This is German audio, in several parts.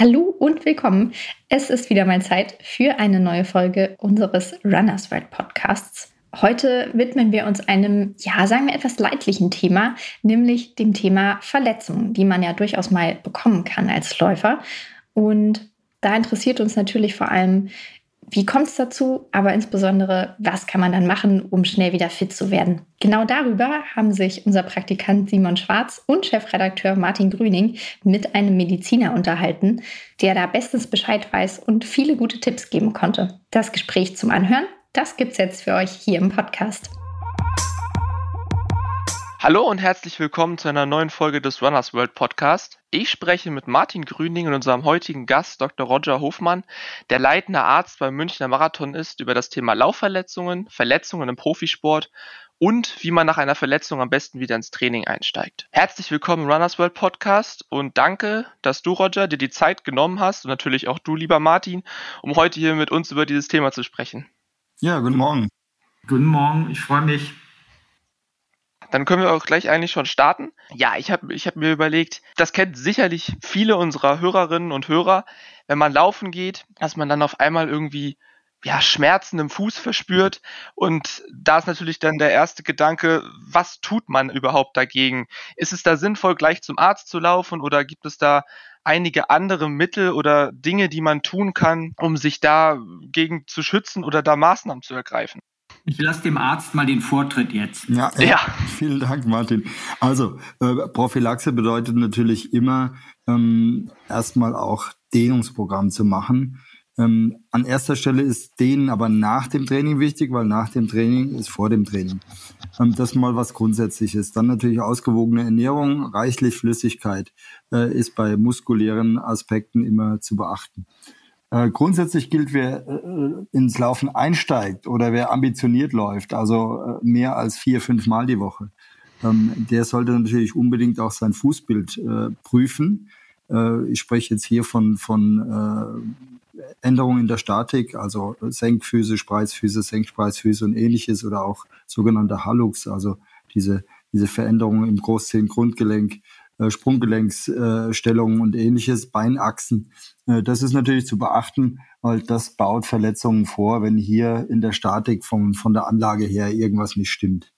Hallo und willkommen. Es ist wieder mal Zeit für eine neue Folge unseres Runners World Podcasts. Heute widmen wir uns einem, ja, sagen wir etwas leidlichen Thema, nämlich dem Thema Verletzungen, die man ja durchaus mal bekommen kann als Läufer. Und da interessiert uns natürlich vor allem, wie kommt es dazu, aber insbesondere, was kann man dann machen, um schnell wieder fit zu werden? Genau darüber haben sich unser Praktikant Simon Schwarz und Chefredakteur Martin Grüning mit einem Mediziner unterhalten, der da bestens Bescheid weiß und viele gute Tipps geben konnte. Das Gespräch zum Anhören, das gibt's jetzt für euch hier im Podcast. Hallo und herzlich willkommen zu einer neuen Folge des Runners World Podcast. Ich spreche mit Martin Grüning und unserem heutigen Gast Dr. Roger Hofmann, der leitende Arzt beim Münchner Marathon ist, über das Thema Laufverletzungen, Verletzungen im Profisport und wie man nach einer Verletzung am besten wieder ins Training einsteigt. Herzlich willkommen im Runners World Podcast und danke, dass du, Roger, dir die Zeit genommen hast und natürlich auch du, lieber Martin, um heute hier mit uns über dieses Thema zu sprechen. Ja, guten Morgen. Guten Morgen, ich freue mich. Dann können wir auch gleich eigentlich schon starten. Ja, ich habe ich hab mir überlegt, das kennt sicherlich viele unserer Hörerinnen und Hörer, wenn man laufen geht, dass man dann auf einmal irgendwie ja, Schmerzen im Fuß verspürt. Und da ist natürlich dann der erste Gedanke, was tut man überhaupt dagegen? Ist es da sinnvoll, gleich zum Arzt zu laufen oder gibt es da einige andere Mittel oder Dinge, die man tun kann, um sich dagegen zu schützen oder da Maßnahmen zu ergreifen? Ich lasse dem Arzt mal den Vortritt jetzt. Ja, ja. ja. vielen Dank, Martin. Also, äh, Prophylaxe bedeutet natürlich immer, ähm, erstmal auch Dehnungsprogramm zu machen. Ähm, an erster Stelle ist Dehnen aber nach dem Training wichtig, weil nach dem Training ist vor dem Training. Ähm, das mal was Grundsätzliches. Dann natürlich ausgewogene Ernährung, reichlich Flüssigkeit äh, ist bei muskulären Aspekten immer zu beachten. Äh, grundsätzlich gilt, wer äh, ins Laufen einsteigt oder wer ambitioniert läuft, also äh, mehr als vier, fünf Mal die Woche, ähm, der sollte natürlich unbedingt auch sein Fußbild äh, prüfen. Äh, ich spreche jetzt hier von, von äh, Änderungen in der Statik, also Senkfüße, Spreizfüße, Senkspreizfüße und ähnliches oder auch sogenannte Hallux, also diese, diese Veränderungen im Großzehengrundgelenk äh, Sprunggelenksstellungen und ähnliches, Beinachsen. Äh, das ist natürlich zu beachten, weil das baut Verletzungen vor, wenn hier in der Statik von, von der Anlage her irgendwas nicht stimmt.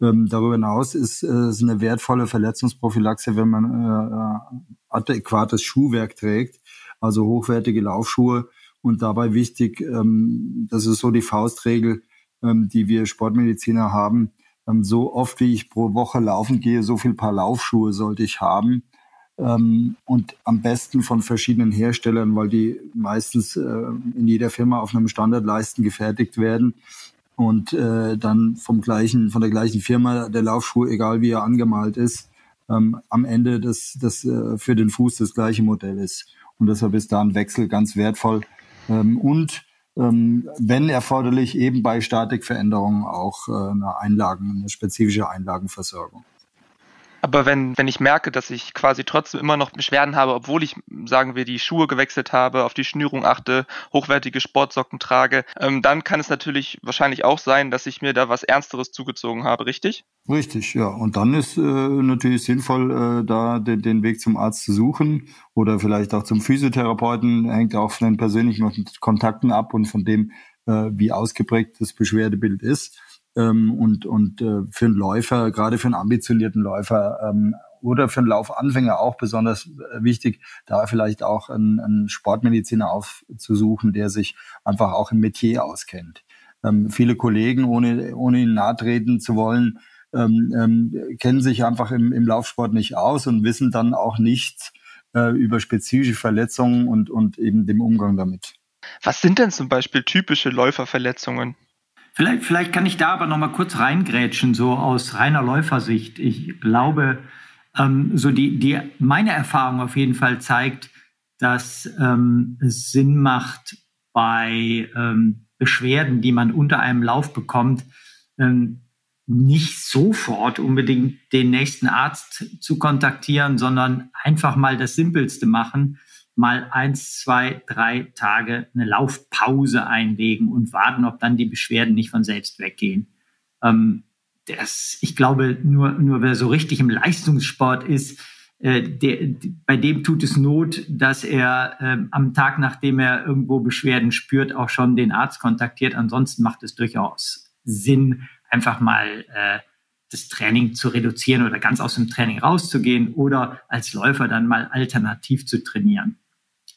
Ähm, darüber hinaus ist es äh, eine wertvolle Verletzungsprophylaxe, wenn man äh, adäquates Schuhwerk trägt, also hochwertige Laufschuhe. Und dabei wichtig, ähm, das ist so die Faustregel, ähm, die wir Sportmediziner haben, so oft wie ich pro Woche laufen gehe, so viel Paar Laufschuhe sollte ich haben. Ähm, und am besten von verschiedenen Herstellern, weil die meistens äh, in jeder Firma auf einem Standardleisten gefertigt werden und äh, dann vom gleichen, von der gleichen Firma der Laufschuh, egal wie er angemalt ist, ähm, am Ende das, das äh, für den Fuß das gleiche Modell ist. Und deshalb ist da ein Wechsel ganz wertvoll. Ähm, und ähm, wenn erforderlich, eben bei Statikveränderungen auch äh, eine Einlagen, eine spezifische Einlagenversorgung. Aber wenn, wenn ich merke, dass ich quasi trotzdem immer noch Beschwerden habe, obwohl ich, sagen wir, die Schuhe gewechselt habe, auf die Schnürung achte, hochwertige Sportsocken trage, ähm, dann kann es natürlich wahrscheinlich auch sein, dass ich mir da was Ernsteres zugezogen habe, richtig? Richtig, ja. Und dann ist äh, natürlich sinnvoll, äh, da den, den Weg zum Arzt zu suchen oder vielleicht auch zum Physiotherapeuten, hängt auch von den persönlichen Kontakten ab und von dem, äh, wie ausgeprägt das Beschwerdebild ist ähm, und, und äh, für einen Läufer, gerade für einen ambitionierten Läufer ähm, oder für einen Laufanfänger auch besonders äh, wichtig, da vielleicht auch einen, einen Sportmediziner aufzusuchen, der sich einfach auch im Metier auskennt. Ähm, viele Kollegen, ohne, ohne ihnen nahe treten zu wollen, ähm, ähm, kennen sich einfach im, im Laufsport nicht aus und wissen dann auch nichts äh, über spezifische Verletzungen und, und eben dem Umgang damit. Was sind denn zum Beispiel typische Läuferverletzungen? Vielleicht, vielleicht kann ich da aber noch mal kurz reingrätschen, so aus reiner Läufersicht. Ich glaube, ähm, so die, die, meine Erfahrung auf jeden Fall zeigt, dass ähm, es Sinn macht, bei ähm, Beschwerden, die man unter einem Lauf bekommt, ähm, nicht sofort unbedingt den nächsten Arzt zu kontaktieren, sondern einfach mal das Simpelste machen, mal eins, zwei, drei Tage eine Laufpause einlegen und warten, ob dann die Beschwerden nicht von selbst weggehen. Ähm, das, ich glaube, nur, nur wer so richtig im Leistungssport ist, äh, der, bei dem tut es Not, dass er äh, am Tag, nachdem er irgendwo Beschwerden spürt, auch schon den Arzt kontaktiert. Ansonsten macht es durchaus Sinn, einfach mal äh, das Training zu reduzieren oder ganz aus dem Training rauszugehen oder als Läufer dann mal alternativ zu trainieren.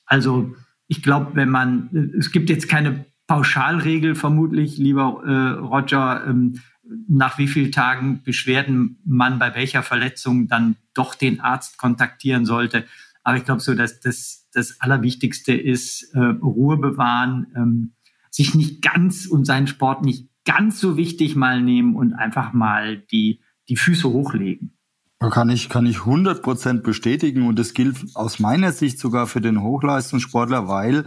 Also ich glaube, wenn man, es gibt jetzt keine Pauschalregel vermutlich, lieber äh, Roger, ähm, nach wie vielen Tagen Beschwerden man bei welcher Verletzung dann doch den Arzt kontaktieren sollte. Aber ich glaube so, dass das, das Allerwichtigste ist, äh, Ruhe bewahren, ähm, sich nicht ganz und seinen Sport nicht ganz so wichtig mal nehmen und einfach mal die, die Füße hochlegen. Kann ich, kann ich 100% bestätigen und das gilt aus meiner Sicht sogar für den Hochleistungssportler, weil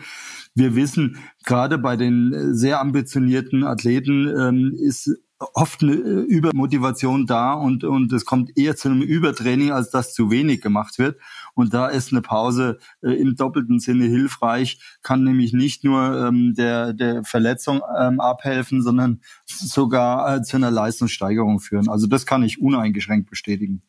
wir wissen, gerade bei den sehr ambitionierten Athleten ähm, ist oft eine äh, Übermotivation da und, und es kommt eher zu einem Übertraining, als dass zu wenig gemacht wird. Und da ist eine Pause äh, im doppelten Sinne hilfreich, kann nämlich nicht nur ähm, der, der Verletzung ähm, abhelfen, sondern sogar äh, zu einer Leistungssteigerung führen. Also das kann ich uneingeschränkt bestätigen.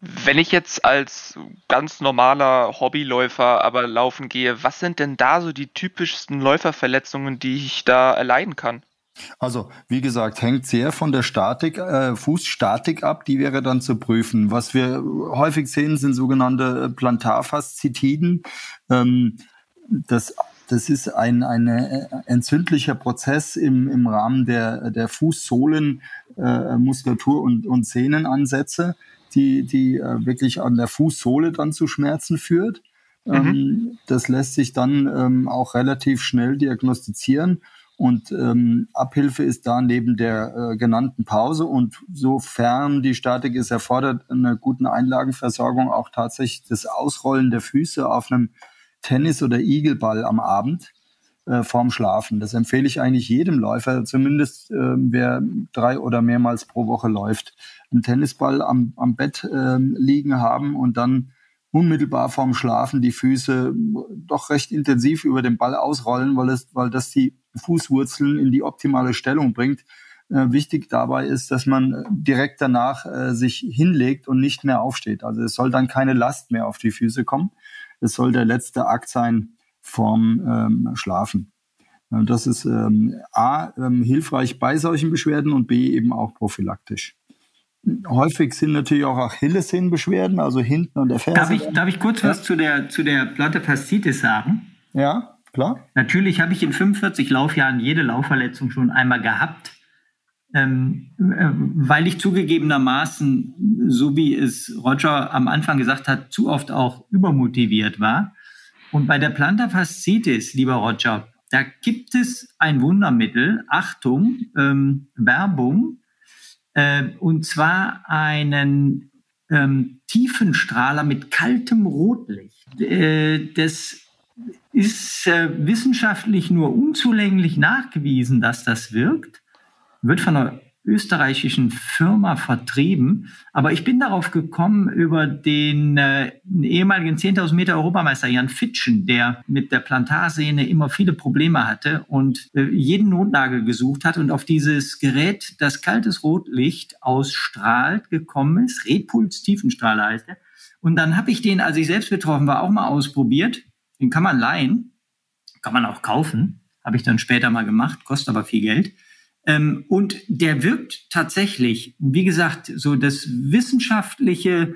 Wenn ich jetzt als ganz normaler Hobbyläufer aber laufen gehe, was sind denn da so die typischsten Läuferverletzungen, die ich da erleiden kann? Also, wie gesagt, hängt sehr von der Statik, äh, Fußstatik ab, die wäre dann zu prüfen. Was wir häufig sehen, sind sogenannte Plantarfaszitiden. Ähm, das das ist ein, ein äh, entzündlicher Prozess im, im Rahmen der, der Fußsohlenmuskulatur äh, und, und Sehnenansätze, die, die äh, wirklich an der Fußsohle dann zu Schmerzen führt. Mhm. Ähm, das lässt sich dann ähm, auch relativ schnell diagnostizieren. Und ähm, Abhilfe ist da neben der äh, genannten Pause und sofern die Statik es erfordert, einer guten Einlagenversorgung auch tatsächlich das Ausrollen der Füße auf einem Tennis- oder Igelball am Abend äh, vorm Schlafen. Das empfehle ich eigentlich jedem Läufer, zumindest äh, wer drei oder mehrmals pro Woche läuft. Einen Tennisball am, am Bett äh, liegen haben und dann unmittelbar vorm Schlafen die Füße doch recht intensiv über den Ball ausrollen, weil, es, weil das die Fußwurzeln in die optimale Stellung bringt. Äh, wichtig dabei ist, dass man direkt danach äh, sich hinlegt und nicht mehr aufsteht. Also es soll dann keine Last mehr auf die Füße kommen. Es soll der letzte Akt sein vorm ähm, Schlafen. Das ist ähm, A, ähm, hilfreich bei solchen Beschwerden und B, eben auch prophylaktisch. Häufig sind natürlich auch Achillessehnenbeschwerden, also hinten an der Ferse. Darf ich, darf ich kurz ja? was zu der, zu der Platte Faszitis sagen? Ja, klar. Natürlich habe ich in 45 Laufjahren jede Laufverletzung schon einmal gehabt. Ähm, äh, weil ich zugegebenermaßen, so wie es Roger am Anfang gesagt hat, zu oft auch übermotiviert war. Und bei der Plantar Fasciitis, lieber Roger, da gibt es ein Wundermittel, Achtung, ähm, Werbung, äh, und zwar einen ähm, Tiefenstrahler mit kaltem Rotlicht. Äh, das ist äh, wissenschaftlich nur unzulänglich nachgewiesen, dass das wirkt. Wird von einer österreichischen Firma vertrieben. Aber ich bin darauf gekommen über den äh, ehemaligen 10.000 Meter Europameister Jan Fitschen, der mit der Plantarsehne immer viele Probleme hatte und äh, jeden Notnagel gesucht hat und auf dieses Gerät, das kaltes Rotlicht ausstrahlt, gekommen ist. Repuls Tiefenstrahler heißt er. Und dann habe ich den, als ich selbst betroffen war, auch mal ausprobiert. Den kann man leihen, kann man auch kaufen. Habe ich dann später mal gemacht, kostet aber viel Geld. Ähm, und der wirkt tatsächlich, wie gesagt, so das wissenschaftliche,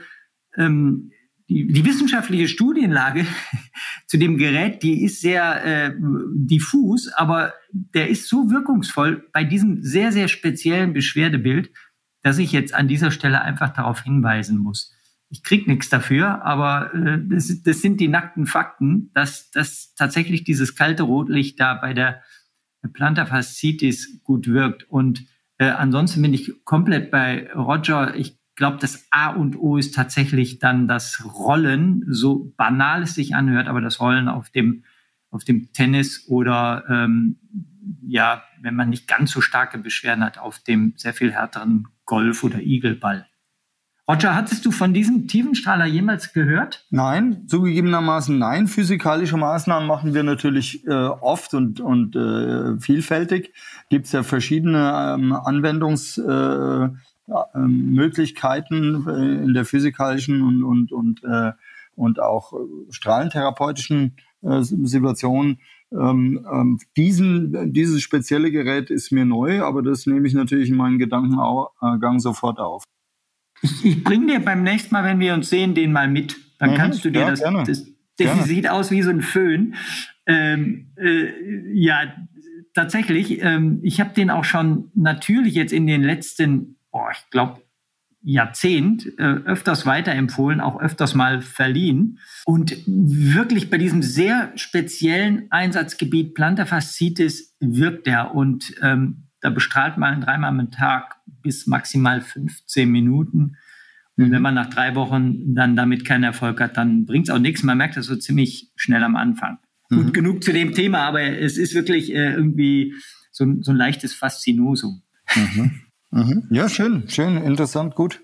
ähm, die, die wissenschaftliche Studienlage zu dem Gerät, die ist sehr äh, diffus, aber der ist so wirkungsvoll bei diesem sehr, sehr speziellen Beschwerdebild, dass ich jetzt an dieser Stelle einfach darauf hinweisen muss. Ich krieg nichts dafür, aber äh, das, das sind die nackten Fakten, dass, dass tatsächlich dieses kalte Rotlicht da bei der Plantar fasciitis gut wirkt. Und äh, ansonsten bin ich komplett bei Roger. Ich glaube, das A und O ist tatsächlich dann das Rollen, so banal es sich anhört, aber das Rollen auf dem, auf dem Tennis oder ähm, ja, wenn man nicht ganz so starke Beschwerden hat, auf dem sehr viel härteren Golf- oder Igelball. Roger, hattest du von diesem Tiefenstrahler jemals gehört? Nein, zugegebenermaßen nein. Physikalische Maßnahmen machen wir natürlich äh, oft und, und äh, vielfältig. Gibt es ja verschiedene ähm, Anwendungsfälle ähm, Möglichkeiten äh, in der physikalischen und, und, und, äh, und auch strahlentherapeutischen äh, Situationen. Ähm, ähm, diesen, dieses spezielle Gerät ist mir neu, aber das nehme ich natürlich in meinen Gedankengang sofort auf. Ich, ich bringe dir beim nächsten Mal, wenn wir uns sehen, den mal mit. Dann mhm, kannst du dir ja, das, das, das, das sieht aus wie so ein Föhn. Ähm, äh, ja, tatsächlich. Ähm, ich habe den auch schon natürlich jetzt in den letzten, oh, ich glaube, Jahrzehnt äh, öfters weiterempfohlen, auch öfters mal verliehen. Und wirklich bei diesem sehr speziellen Einsatzgebiet Plantar fasciitis wirkt er. Und ähm, da bestrahlt man dreimal am Tag bis maximal 15 Minuten. Und wenn man nach drei Wochen dann damit keinen Erfolg hat, dann bringt es auch nichts. Man merkt das so ziemlich schnell am Anfang. Mhm. Gut, genug zu dem Thema, aber es ist wirklich äh, irgendwie so, so, ein leichtes Faszinosum. Mhm. Mhm. Ja, schön, schön, interessant, gut.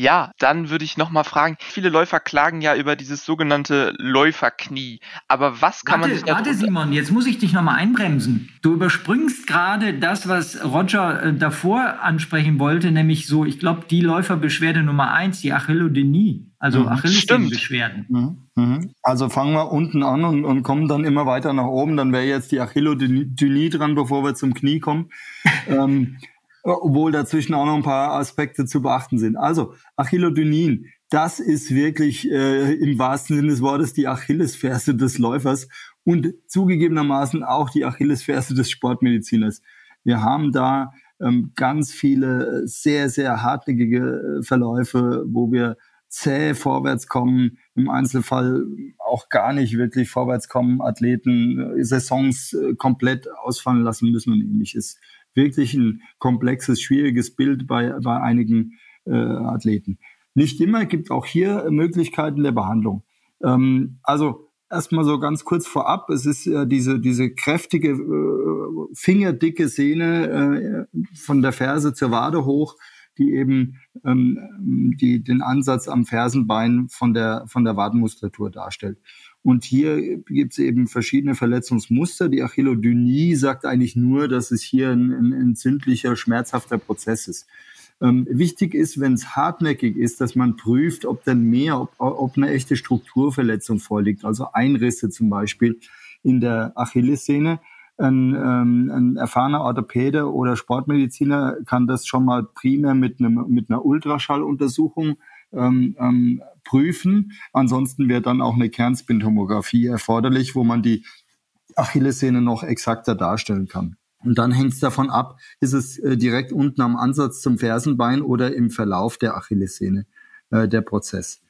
Ja, dann würde ich nochmal fragen, viele Läufer klagen ja über dieses sogenannte Läuferknie. Aber was kann warte, man sich Warte, Simon, jetzt muss ich dich nochmal einbremsen. Du überspringst gerade das, was Roger äh, davor ansprechen wollte, nämlich so, ich glaube, die Läuferbeschwerde Nummer eins, die Achillodenie, also mhm, Achillessehnenbeschwerden. Mhm, mhm. Also fangen wir unten an und, und, kommen dann immer weiter nach oben. Dann wäre jetzt die Achillodenie dran, bevor wir zum Knie kommen. ähm, obwohl dazwischen auch noch ein paar Aspekte zu beachten sind. Also Achillodynin, das ist wirklich äh, im wahrsten Sinne des Wortes die Achillesferse des Läufers und zugegebenermaßen auch die Achillesferse des Sportmediziners. Wir haben da ähm, ganz viele sehr, sehr hartnäckige äh, Verläufe, wo wir zäh vorwärts kommen, im Einzelfall auch gar nicht wirklich vorwärts kommen, Athleten äh, Saisons äh, komplett ausfallen lassen müssen und ähnliches wirklich ein komplexes, schwieriges Bild bei, bei einigen äh, Athleten. Nicht immer gibt auch hier Möglichkeiten der Behandlung. Ähm, also erstmal so ganz kurz vorab, es ist äh, diese, diese kräftige, äh, fingerdicke Sehne äh, von der Ferse zur Wade hoch, die eben ähm, die, den Ansatz am Fersenbein von der, von der Wadenmuskulatur darstellt. Und hier gibt es eben verschiedene Verletzungsmuster. Die Achillodynie sagt eigentlich nur, dass es hier ein, ein entzündlicher, schmerzhafter Prozess ist. Ähm, wichtig ist, wenn es hartnäckig ist, dass man prüft, ob denn mehr, ob, ob eine echte Strukturverletzung vorliegt, also Einrisse zum Beispiel in der Achillessehne. Ein, ähm, ein erfahrener Orthopäde oder Sportmediziner kann das schon mal primär mit, einem, mit einer Ultraschalluntersuchung ähm, ähm, prüfen. Ansonsten wäre dann auch eine Kernspintomographie erforderlich, wo man die Achillessehne noch exakter darstellen kann. Und dann hängt es davon ab, ist es äh, direkt unten am Ansatz zum Fersenbein oder im Verlauf der Achillessehne äh, der Prozess.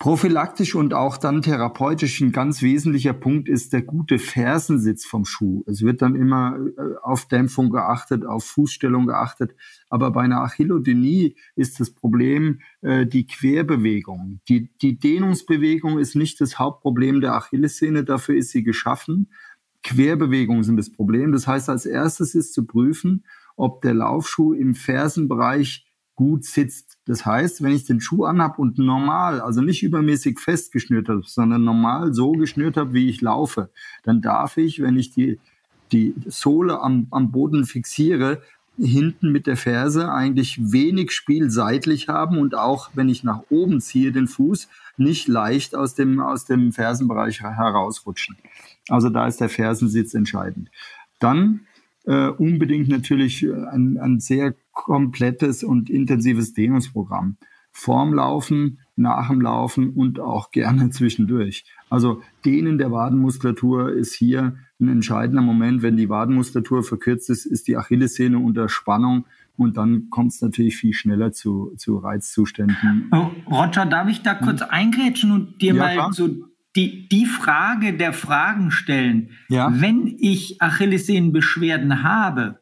Prophylaktisch und auch dann therapeutisch ein ganz wesentlicher Punkt ist der gute Fersensitz vom Schuh. Es wird dann immer äh, auf Dämpfung geachtet, auf Fußstellung geachtet. Aber bei einer Achillodynie ist das Problem äh, die Querbewegung. Die, die Dehnungsbewegung ist nicht das Hauptproblem der Achillessehne, dafür ist sie geschaffen. Querbewegungen sind das Problem. Das heißt, als erstes ist zu prüfen, ob der Laufschuh im Fersenbereich gut sitzt. Das heißt, wenn ich den Schuh anhab und normal, also nicht übermäßig fest geschnürt habe, sondern normal so geschnürt habe, wie ich laufe, dann darf ich, wenn ich die, die Sohle am, am Boden fixiere, hinten mit der Ferse eigentlich wenig Spiel seitlich haben und auch, wenn ich nach oben ziehe, den Fuß nicht leicht aus dem, aus dem Fersenbereich herausrutschen. Also da ist der Fersensitz entscheidend. Dann äh, unbedingt natürlich ein, ein sehr komplettes und intensives Dehnungsprogramm. Vorm Laufen, nach dem Laufen und auch gerne zwischendurch. Also Dehnen der Wadenmuskulatur ist hier ein entscheidender Moment. Wenn die Wadenmuskulatur verkürzt ist, ist die Achillessehne unter Spannung und dann kommt es natürlich viel schneller zu, zu Reizzuständen. Oh, Roger, darf ich da kurz eingrätschen und dir ja, mal klar. so die, die Frage der Fragen stellen? Ja. Wenn ich Achillessehnenbeschwerden habe,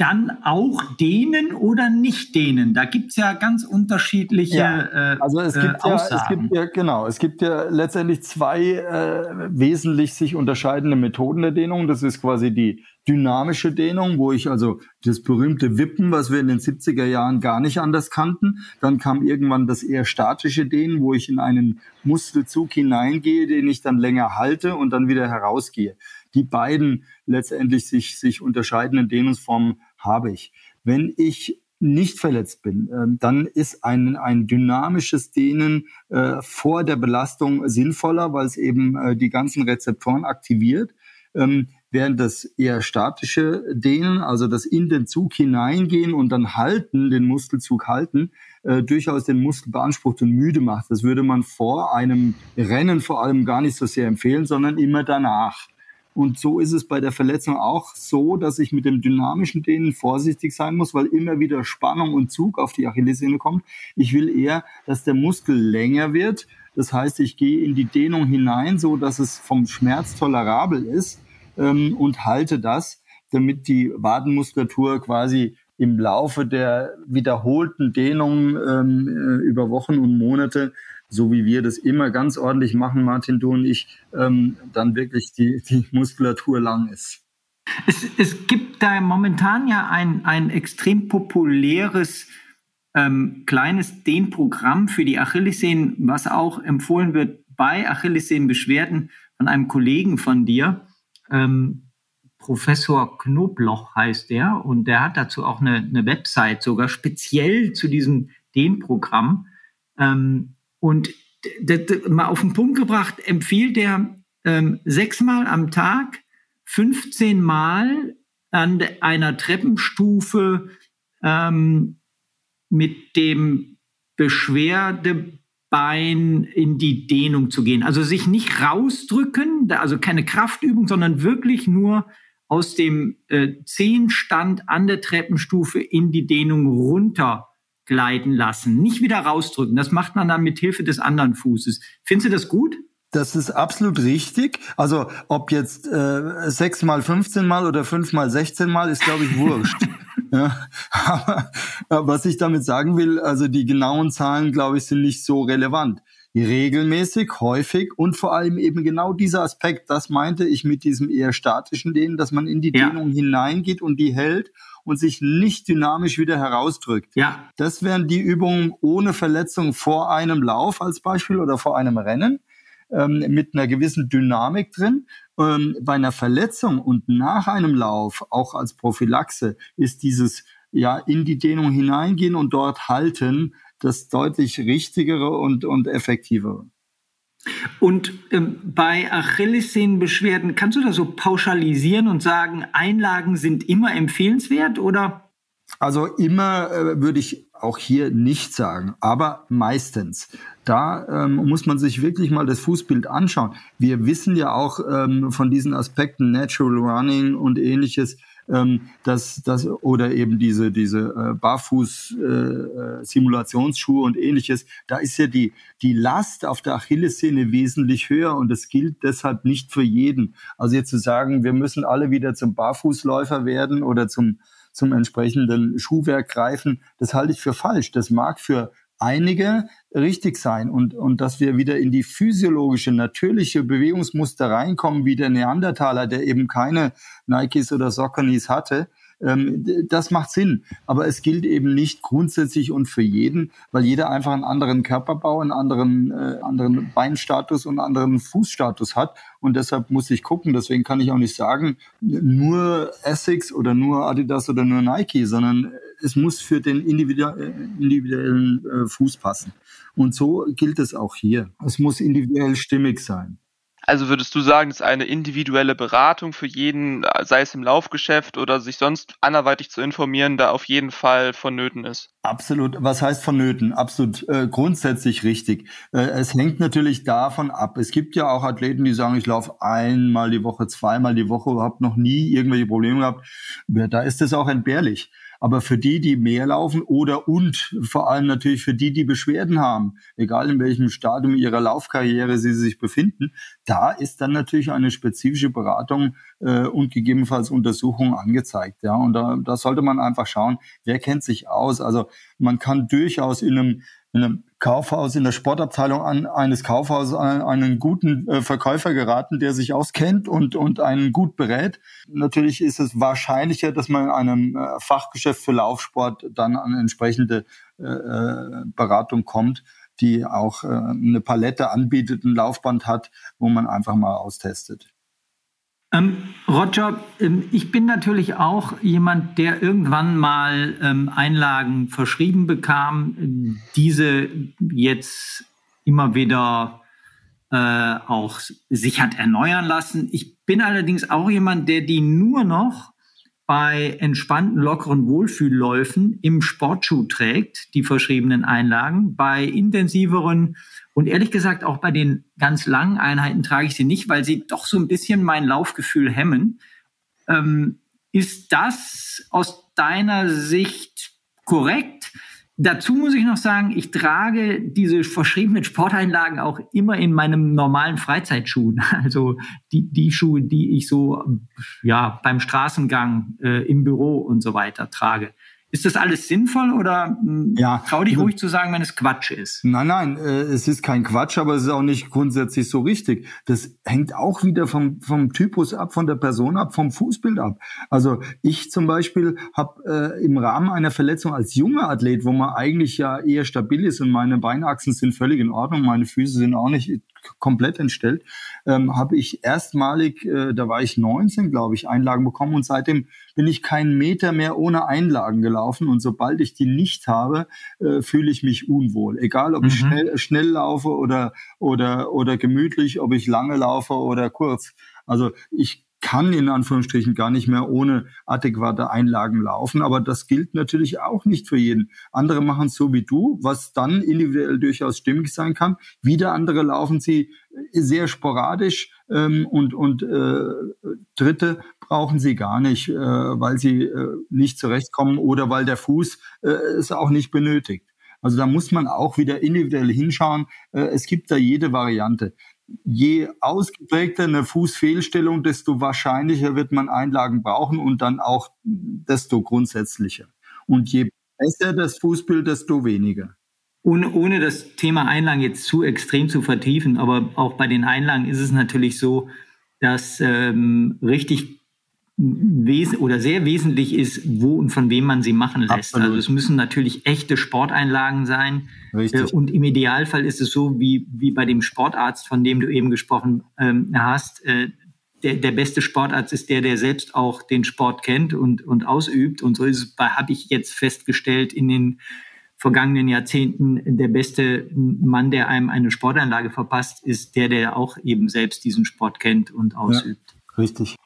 dann auch denen oder nicht denen? Da gibt es ja ganz unterschiedliche ja, äh, also es gibt äh, Aussagen. Ja, es gibt ja, genau, es gibt ja letztendlich zwei äh, wesentlich sich unterscheidende Methoden der Dehnung. Das ist quasi die dynamische Dehnung, wo ich also das berühmte Wippen, was wir in den 70er Jahren gar nicht anders kannten. Dann kam irgendwann das eher statische Dehnen, wo ich in einen Muskelzug hineingehe, den ich dann länger halte und dann wieder herausgehe. Die beiden letztendlich sich, sich unterscheidenden Dehnungsformen habe ich. Wenn ich nicht verletzt bin, äh, dann ist ein, ein dynamisches Dehnen äh, vor der Belastung sinnvoller, weil es eben äh, die ganzen Rezeptoren aktiviert. Ähm, während das eher statische Dehnen, also das in den Zug hineingehen und dann halten, den Muskelzug halten, äh, durchaus den Muskel beansprucht und müde macht. Das würde man vor einem Rennen vor allem gar nicht so sehr empfehlen, sondern immer danach. Und so ist es bei der Verletzung auch so, dass ich mit dem dynamischen Dehnen vorsichtig sein muss, weil immer wieder Spannung und Zug auf die Achillessehne kommt. Ich will eher, dass der Muskel länger wird. Das heißt, ich gehe in die Dehnung hinein, so dass es vom Schmerz tolerabel ist ähm, und halte das, damit die Wadenmuskulatur quasi im Laufe der wiederholten Dehnung ähm, äh, über Wochen und Monate so wie wir das immer ganz ordentlich machen, Martin, du und ich, ähm, dann wirklich die, die Muskulatur lang ist. Es, es gibt da momentan ja ein, ein extrem populäres ähm, kleines Dehnprogramm für die Achillessehnen, was auch empfohlen wird bei Achillessehnenbeschwerden von einem Kollegen von dir. Ähm, Professor Knobloch heißt der und der hat dazu auch eine, eine Website sogar speziell zu diesem Dehnprogramm. Ähm, und mal auf den Punkt gebracht, empfiehlt er ähm, sechsmal am Tag, 15 Mal an einer Treppenstufe ähm, mit dem Beschwerdebein in die Dehnung zu gehen. Also sich nicht rausdrücken, also keine Kraftübung, sondern wirklich nur aus dem äh, Zehenstand an der Treppenstufe in die Dehnung runter gleiten lassen, nicht wieder rausdrücken. Das macht man dann mit Hilfe des anderen Fußes. Findest du das gut? Das ist absolut richtig. Also ob jetzt äh, sechs mal 15 mal oder fünf mal 16 mal ist, glaube ich, wurscht. ja, aber was ich damit sagen will, also die genauen Zahlen, glaube ich, sind nicht so relevant. Regelmäßig, häufig und vor allem eben genau dieser Aspekt, das meinte ich mit diesem eher statischen Dehnen, dass man in die ja. Dehnung hineingeht und die hält und sich nicht dynamisch wieder herausdrückt. Ja. Das wären die Übungen ohne Verletzung vor einem Lauf als Beispiel oder vor einem Rennen ähm, mit einer gewissen Dynamik drin. Ähm, bei einer Verletzung und nach einem Lauf, auch als Prophylaxe, ist dieses ja in die Dehnung hineingehen und dort halten das deutlich richtigere und, und effektivere. Und ähm, bei Achillessehnenbeschwerden, kannst du das so pauschalisieren und sagen, Einlagen sind immer empfehlenswert oder? Also immer äh, würde ich auch hier nicht sagen, aber meistens. Da ähm, muss man sich wirklich mal das Fußbild anschauen. Wir wissen ja auch ähm, von diesen Aspekten Natural Running und ähnliches, ähm, dass das oder eben diese diese äh, Barfuß äh, äh, Simulationsschuhe und ähnliches, da ist ja die die Last auf der Achillessehne wesentlich höher und das gilt deshalb nicht für jeden. Also jetzt zu sagen, wir müssen alle wieder zum Barfußläufer werden oder zum zum entsprechenden Schuhwerk greifen, das halte ich für falsch. Das mag für einige richtig sein und, und dass wir wieder in die physiologische, natürliche Bewegungsmuster reinkommen, wie der Neandertaler, der eben keine Nikes oder Soccernies hatte, das macht Sinn. Aber es gilt eben nicht grundsätzlich und für jeden, weil jeder einfach einen anderen Körperbau, einen anderen, äh, anderen Beinstatus und einen anderen Fußstatus hat. Und deshalb muss ich gucken. Deswegen kann ich auch nicht sagen, nur Essex oder nur Adidas oder nur Nike, sondern es muss für den individuellen äh, Fuß passen. Und so gilt es auch hier. Es muss individuell stimmig sein. Also würdest du sagen, dass eine individuelle Beratung für jeden, sei es im Laufgeschäft oder sich sonst anderweitig zu informieren, da auf jeden Fall vonnöten ist? Absolut. Was heißt vonnöten? Absolut äh, grundsätzlich richtig. Äh, es hängt natürlich davon ab. Es gibt ja auch Athleten, die sagen, ich laufe einmal die Woche, zweimal die Woche, habe noch nie irgendwelche Probleme gehabt. Da ist es auch entbehrlich. Aber für die, die mehr laufen oder und vor allem natürlich für die, die Beschwerden haben, egal in welchem Stadium ihrer Laufkarriere sie sich befinden, da ist dann natürlich eine spezifische Beratung äh, und gegebenenfalls Untersuchung angezeigt. Ja, und da, da sollte man einfach schauen, wer kennt sich aus. Also man kann durchaus in einem in einem Kaufhaus, in der Sportabteilung an, eines Kaufhauses an einen guten äh, Verkäufer geraten, der sich auskennt und, und einen gut berät. Natürlich ist es wahrscheinlicher, dass man in einem äh, Fachgeschäft für Laufsport dann an entsprechende äh, äh Beratung kommt, die auch äh, eine Palette anbietet, ein Laufband hat, wo man einfach mal austestet. Ähm, Roger, ähm, ich bin natürlich auch jemand, der irgendwann mal ähm, Einlagen verschrieben bekam, diese jetzt immer wieder äh, auch sich hat erneuern lassen. Ich bin allerdings auch jemand, der die nur noch bei entspannten, lockeren Wohlfühlläufen im Sportschuh trägt, die verschriebenen Einlagen. Bei intensiveren und ehrlich gesagt auch bei den ganz langen Einheiten trage ich sie nicht, weil sie doch so ein bisschen mein Laufgefühl hemmen. Ähm, ist das aus deiner Sicht korrekt? Dazu muss ich noch sagen, ich trage diese verschriebenen Sporteinlagen auch immer in meinem normalen Freizeitschuhen. Also die, die Schuhe, die ich so ja, beim Straßengang, äh, im Büro und so weiter trage. Ist das alles sinnvoll oder hm, ja, trau dich ruhig zu sagen, wenn es Quatsch ist? Nein, nein, äh, es ist kein Quatsch, aber es ist auch nicht grundsätzlich so richtig. Das hängt auch wieder vom, vom Typus ab, von der Person ab, vom Fußbild ab. Also ich zum Beispiel habe äh, im Rahmen einer Verletzung als junger Athlet, wo man eigentlich ja eher stabil ist und meine Beinachsen sind völlig in Ordnung, meine Füße sind auch nicht komplett entstellt, ähm, habe ich erstmalig, äh, da war ich 19, glaube ich, Einlagen bekommen und seitdem bin ich keinen Meter mehr ohne Einlagen gelaufen und sobald ich die nicht habe, äh, fühle ich mich unwohl. Egal, ob mhm. ich schnell, schnell laufe oder, oder, oder gemütlich, ob ich lange laufe oder kurz. Also ich kann in Anführungsstrichen gar nicht mehr ohne adäquate Einlagen laufen. Aber das gilt natürlich auch nicht für jeden. Andere machen es so wie du, was dann individuell durchaus stimmig sein kann. Wieder andere laufen sie sehr sporadisch ähm, und, und äh, Dritte brauchen sie gar nicht, äh, weil sie äh, nicht zurechtkommen oder weil der Fuß äh, es auch nicht benötigt. Also da muss man auch wieder individuell hinschauen. Äh, es gibt da jede Variante je ausgeprägter eine Fußfehlstellung, desto wahrscheinlicher wird man Einlagen brauchen und dann auch desto grundsätzlicher. Und je besser das Fußbild, desto weniger. Ohne, ohne das Thema Einlagen jetzt zu extrem zu vertiefen, aber auch bei den Einlagen ist es natürlich so, dass ähm, richtig oder sehr wesentlich ist, wo und von wem man sie machen lässt. Absolut. Also es müssen natürlich echte Sporteinlagen sein. Richtig. Äh, und im Idealfall ist es so, wie, wie bei dem Sportarzt, von dem du eben gesprochen ähm, hast. Äh, der, der beste Sportarzt ist der, der selbst auch den Sport kennt und, und ausübt. Und so ist es, habe ich jetzt festgestellt, in den vergangenen Jahrzehnten der beste Mann, der einem eine Sportanlage verpasst, ist der, der auch eben selbst diesen Sport kennt und ausübt. Ja, richtig.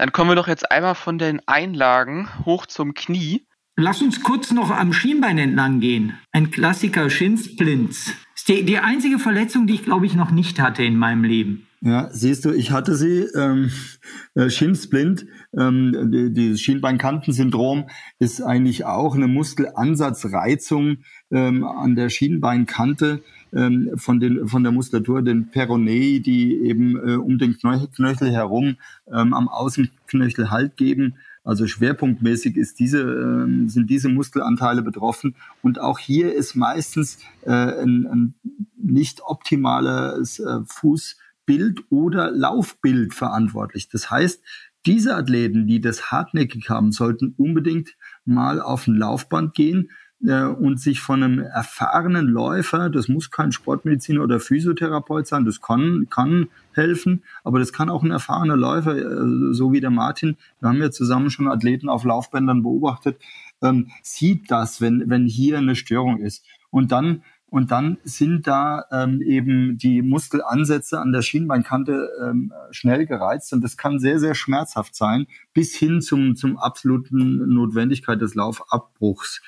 Dann kommen wir doch jetzt einmal von den Einlagen hoch zum Knie. Lass uns kurz noch am Schienbein entlang gehen. Ein Klassiker, Shinsplints. Ist die, die einzige Verletzung, die ich, glaube ich, noch nicht hatte in meinem Leben. Ja, siehst du, ich hatte sie, ähm, äh, Shinsplint, ähm, die, die Schienbeinkantensyndrom ist eigentlich auch eine Muskelansatzreizung ähm, an der Schienbeinkante ähm, von, den, von der Muskulatur, den Peronei, die eben äh, um den Knöchel herum ähm, am Außenknöchel Halt geben. Also schwerpunktmäßig ist diese, äh, sind diese Muskelanteile betroffen. Und auch hier ist meistens äh, ein, ein nicht optimales äh, Fußbild oder Laufbild verantwortlich. Das heißt, diese Athleten, die das hartnäckig haben, sollten unbedingt mal auf ein Laufband gehen, äh, und sich von einem erfahrenen Läufer, das muss kein Sportmediziner oder Physiotherapeut sein, das kann, kann helfen, aber das kann auch ein erfahrener Läufer, äh, so wie der Martin, wir haben ja zusammen schon Athleten auf Laufbändern beobachtet, ähm, sieht das, wenn, wenn hier eine Störung ist. Und dann und dann sind da ähm, eben die Muskelansätze an der Schienbeinkante ähm, schnell gereizt und das kann sehr, sehr schmerzhaft sein, bis hin zum, zum absoluten Notwendigkeit des Laufabbruchs.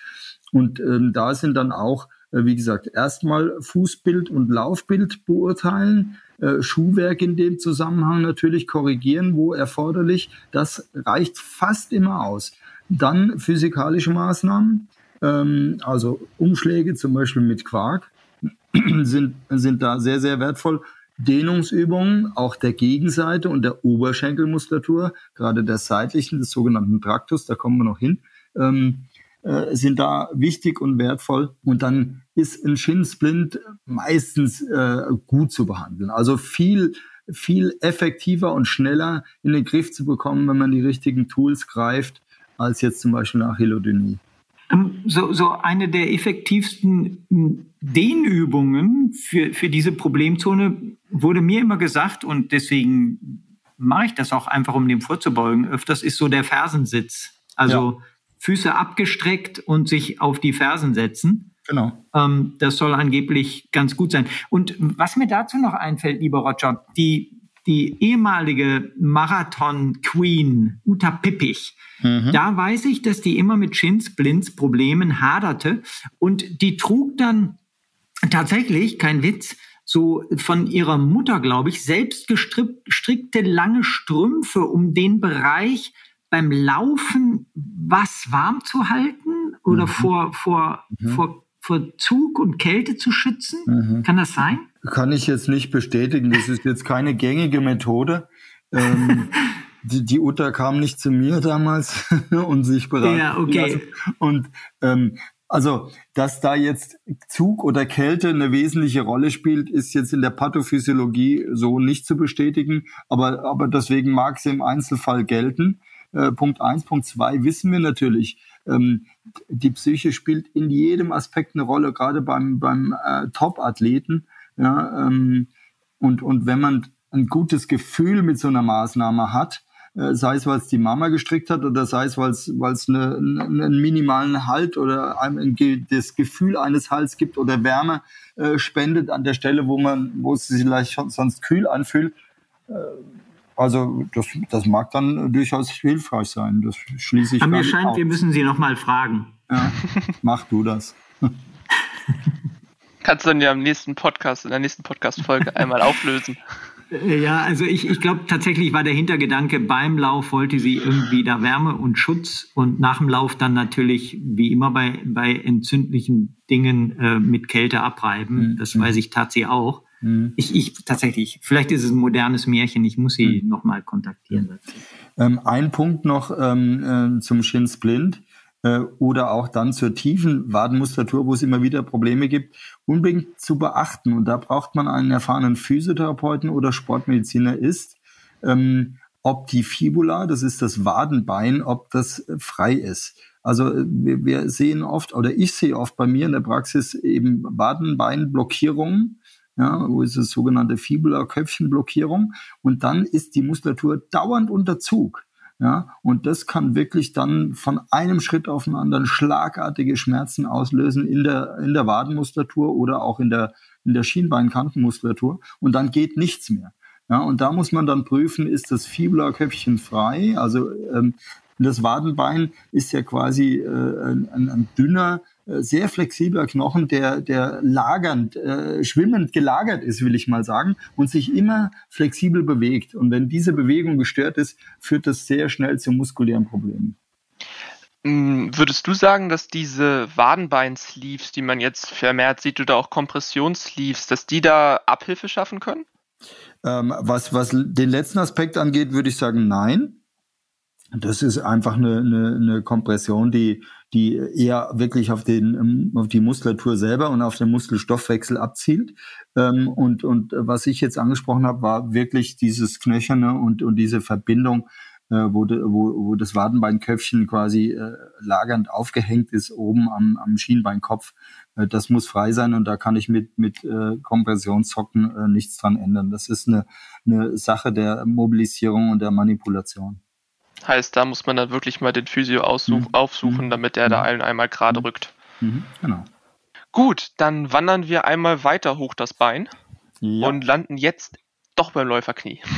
Und ähm, da sind dann auch, äh, wie gesagt, erstmal Fußbild und Laufbild beurteilen, äh, Schuhwerk in dem Zusammenhang natürlich korrigieren, wo erforderlich. Das reicht fast immer aus. Dann physikalische Maßnahmen, ähm, also Umschläge zum Beispiel mit Quark sind, sind da sehr, sehr wertvoll. Dehnungsübungen auch der Gegenseite und der Oberschenkelmuskulatur, gerade der seitlichen, des sogenannten Traktus, da kommen wir noch hin. Ähm, äh, sind da wichtig und wertvoll. Und dann ist ein Shin-Splint meistens äh, gut zu behandeln. Also viel, viel effektiver und schneller in den Griff zu bekommen, wenn man die richtigen Tools greift, als jetzt zum Beispiel eine Achillodynie. Ähm, so, so eine der effektivsten hm, Dehnübungen für, für diese Problemzone wurde mir immer gesagt und deswegen mache ich das auch einfach, um dem vorzubeugen. Öfters ist so der Fersensitz. Also ja. Füße abgestreckt und sich auf die Fersen setzen. Genau. Ähm, das soll angeblich ganz gut sein. Und was mir dazu noch einfällt, lieber Roger, die, die ehemalige Marathon-Queen Uta Pippich, mhm. da weiß ich, dass die immer mit Schinsblins-Problemen haderte und die trug dann tatsächlich, kein Witz, so von ihrer Mutter, glaube ich, selbst gestrickte lange Strümpfe, um den Bereich beim Laufen was warm zu halten oder mhm. vor, vor, mhm. vor, vor Zug und Kälte zu schützen. Mhm. Kann das sein? Kann ich jetzt nicht bestätigen. Das ist jetzt keine gängige Methode. Ähm, die, die Uta kam nicht zu mir damals und sich beraten. Ja, okay. Und ähm, also, dass da jetzt Zug oder Kälte eine wesentliche Rolle spielt, ist jetzt in der Pathophysiologie so nicht zu bestätigen, aber, aber deswegen mag sie im Einzelfall gelten. Äh, Punkt eins, Punkt zwei wissen wir natürlich, ähm, die Psyche spielt in jedem Aspekt eine Rolle, gerade beim, beim äh, Top-Athleten. Ja, ähm, und, und wenn man ein gutes Gefühl mit so einer Maßnahme hat, äh, sei es, weil es die Mama gestrickt hat oder sei es, weil es, weil es eine, einen minimalen Halt oder einem das Gefühl eines Halts gibt oder Wärme äh, spendet an der Stelle, wo man, wo es sich vielleicht sonst kühl anfühlt. Äh, also das, das mag dann durchaus hilfreich sein. Das schließe ich. Aber mir scheint, aus. wir müssen Sie noch mal fragen. Ja, mach du das. Kannst du dann ja im nächsten Podcast, in der nächsten Podcast-Folge einmal auflösen. Ja, also ich, ich glaube tatsächlich war der Hintergedanke, beim Lauf wollte sie irgendwie da Wärme und Schutz und nach dem Lauf dann natürlich, wie immer bei, bei entzündlichen Dingen, äh, mit Kälte abreiben. Mhm. Das weiß ich tatsächlich auch. Mhm. Ich, ich tatsächlich, vielleicht ist es ein modernes Märchen, ich muss sie mhm. nochmal kontaktieren. Ähm, ein Punkt noch ähm, äh, zum Schinsplint äh, oder auch dann zur tiefen Wadenmuskulatur, wo es immer wieder Probleme gibt, unbedingt zu beachten. Und da braucht man einen erfahrenen Physiotherapeuten oder Sportmediziner ist, ähm, ob die Fibula, das ist das Wadenbein, ob das frei ist. Also äh, wir, wir sehen oft, oder ich sehe oft bei mir in der Praxis eben Wadenbeinblockierungen, ja, wo ist das sogenannte Fibula-Köpfchenblockierung. Und dann ist die Muskulatur dauernd unter Zug. Ja, und das kann wirklich dann von einem Schritt auf den anderen schlagartige Schmerzen auslösen in der, in der Wadenmuskulatur oder auch in der, in der Schienbeinkantenmuskulatur. Und dann geht nichts mehr. Ja, und da muss man dann prüfen, ist das Fibula-Köpfchen frei? Also ähm, das Wadenbein ist ja quasi äh, ein, ein dünner, sehr flexibler Knochen, der, der lagernd, äh, schwimmend gelagert ist, will ich mal sagen, und sich immer flexibel bewegt. Und wenn diese Bewegung gestört ist, führt das sehr schnell zu muskulären Problemen. Mm, würdest du sagen, dass diese Wadenbein-Sleeves, die man jetzt vermehrt sieht, oder auch Kompressionssleeves, dass die da Abhilfe schaffen können? Ähm, was, was den letzten Aspekt angeht, würde ich sagen, nein. Das ist einfach eine, eine, eine Kompression, die, die eher wirklich auf, den, ähm, auf die Muskulatur selber und auf den Muskelstoffwechsel abzielt. Ähm, und, und was ich jetzt angesprochen habe, war wirklich dieses Knöcherne und, und diese Verbindung, äh, wo, wo, wo das Wadenbeinköpfchen quasi äh, lagernd aufgehängt ist oben am, am Schienbeinkopf. Äh, das muss frei sein und da kann ich mit, mit äh, Kompressionssocken nichts dran ändern. Das ist eine, eine Sache der Mobilisierung und der Manipulation. Heißt, da muss man dann wirklich mal den Physio mhm. aufsuchen, mhm. damit er da mhm. allen einmal gerade mhm. rückt. Mhm. Genau. Gut, dann wandern wir einmal weiter hoch das Bein ja. und landen jetzt doch beim Läuferknie.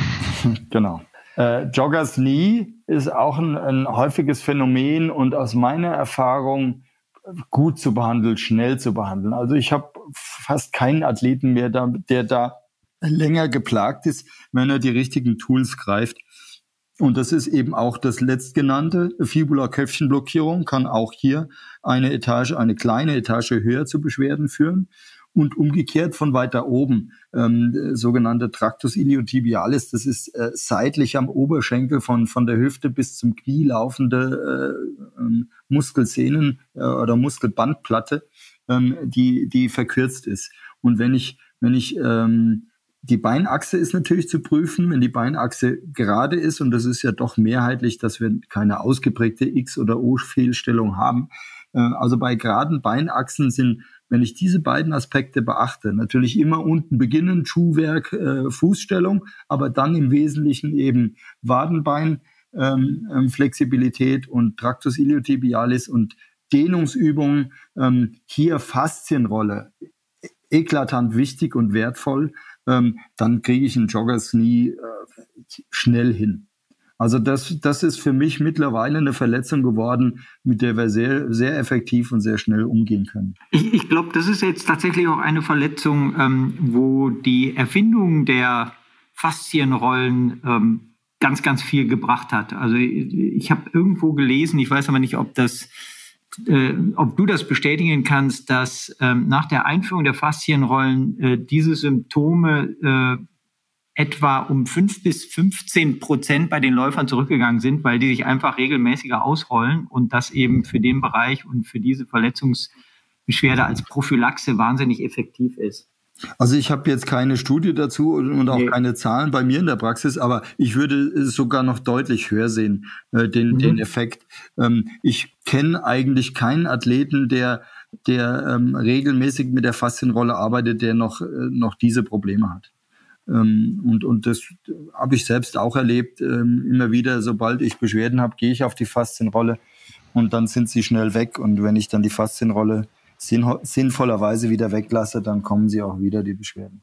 Genau. Äh, Joggers Knee ist auch ein, ein häufiges Phänomen und aus meiner Erfahrung gut zu behandeln, schnell zu behandeln. Also ich habe fast keinen Athleten mehr, da, der da länger geplagt ist, wenn er die richtigen Tools greift. Und das ist eben auch das letztgenannte. Fibula-Köpfchenblockierung kann auch hier eine Etage, eine kleine Etage höher zu Beschwerden führen. Und umgekehrt von weiter oben, ähm, sogenannte Tractus iliotibialis, das ist äh, seitlich am Oberschenkel von, von der Hüfte bis zum Knie laufende äh, ähm, Muskelsehnen äh, oder Muskelbandplatte, ähm, die, die verkürzt ist. Und wenn ich, wenn ich ähm, die Beinachse ist natürlich zu prüfen, wenn die Beinachse gerade ist, und das ist ja doch mehrheitlich, dass wir keine ausgeprägte X- oder O-Fehlstellung haben. Äh, also bei geraden Beinachsen sind wenn ich diese beiden Aspekte beachte, natürlich immer unten beginnen, Schuhwerk, äh, Fußstellung, aber dann im Wesentlichen eben Wadenbein, ähm, ähm, Flexibilität und Tractus iliotibialis und Dehnungsübungen, ähm, hier Faszienrolle, eklatant wichtig und wertvoll, ähm, dann kriege ich einen Joggers nie äh, schnell hin. Also das, das ist für mich mittlerweile eine Verletzung geworden, mit der wir sehr, sehr effektiv und sehr schnell umgehen können. Ich, ich glaube, das ist jetzt tatsächlich auch eine Verletzung, ähm, wo die Erfindung der Faszienrollen ähm, ganz, ganz viel gebracht hat. Also ich, ich habe irgendwo gelesen, ich weiß aber nicht, ob das äh, ob du das bestätigen kannst, dass ähm, nach der Einführung der Faszienrollen äh, diese Symptome äh, etwa um fünf bis 15 Prozent bei den Läufern zurückgegangen sind, weil die sich einfach regelmäßiger ausrollen und das eben für den Bereich und für diese Verletzungsbeschwerde als Prophylaxe wahnsinnig effektiv ist. Also ich habe jetzt keine Studie dazu und auch nee. keine Zahlen bei mir in der Praxis, aber ich würde es sogar noch deutlich höher sehen, äh, den, mhm. den Effekt. Ähm, ich kenne eigentlich keinen Athleten, der, der ähm, regelmäßig mit der Faszienrolle arbeitet, der noch, äh, noch diese Probleme hat. Ähm, und, und das habe ich selbst auch erlebt. Ähm, immer wieder, sobald ich Beschwerden habe, gehe ich auf die Faszienrolle und dann sind sie schnell weg. Und wenn ich dann die Faszienrolle sinnvollerweise wieder weglasse, dann kommen sie auch wieder, die Beschwerden.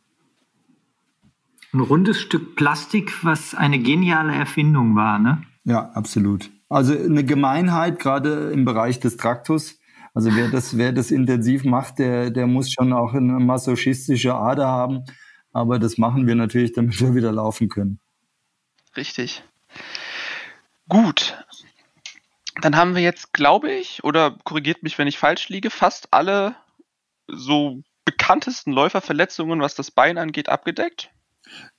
Ein rundes Stück Plastik, was eine geniale Erfindung war, ne? Ja, absolut. Also eine Gemeinheit, gerade im Bereich des Traktus. Also wer das, wer das intensiv macht, der, der muss schon auch eine masochistische Ader haben. Aber das machen wir natürlich, damit wir wieder laufen können. Richtig. Gut. Dann haben wir jetzt, glaube ich, oder korrigiert mich, wenn ich falsch liege, fast alle so bekanntesten Läuferverletzungen, was das Bein angeht, abgedeckt.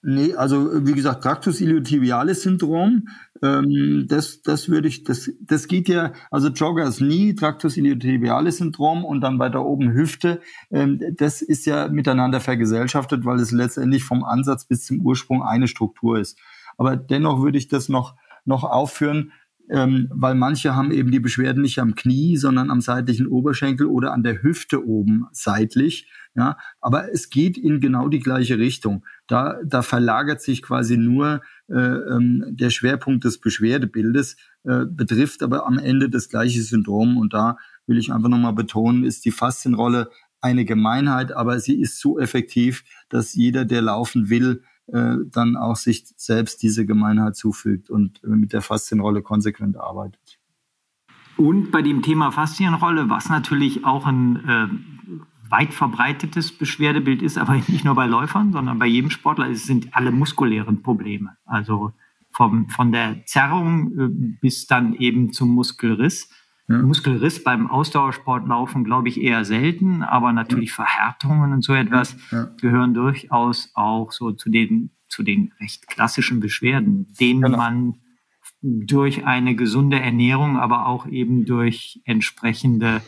Nee, also wie gesagt, Tractus iliotibialis Syndrom, ähm, das, das würde ich, das, das geht ja, also Joggers Knee, Tractus iliotibialis Syndrom und dann weiter oben Hüfte, ähm, das ist ja miteinander vergesellschaftet, weil es letztendlich vom Ansatz bis zum Ursprung eine Struktur ist. Aber dennoch würde ich das noch, noch aufführen, ähm, weil manche haben eben die Beschwerden nicht am Knie, sondern am seitlichen Oberschenkel oder an der Hüfte oben seitlich. Ja, aber es geht in genau die gleiche Richtung. Da, da verlagert sich quasi nur äh, ähm, der Schwerpunkt des Beschwerdebildes, äh, betrifft aber am Ende das gleiche Syndrom. Und da will ich einfach nochmal betonen, ist die Faszienrolle eine Gemeinheit, aber sie ist so effektiv, dass jeder, der laufen will, äh, dann auch sich selbst diese Gemeinheit zufügt und mit der Faszienrolle konsequent arbeitet. Und bei dem Thema Faszienrolle, was natürlich auch ein äh, weit verbreitetes Beschwerdebild ist, aber nicht nur bei Läufern, sondern bei jedem Sportler, es sind alle muskulären Probleme. Also vom, von der Zerrung äh, bis dann eben zum Muskelriss. Ja. Muskelriss beim Ausdauersportlaufen, glaube ich, eher selten, aber natürlich ja. Verhärtungen und so etwas ja. gehören durchaus auch so zu den, zu den recht klassischen Beschwerden, denen genau. man durch eine gesunde Ernährung, aber auch eben durch entsprechende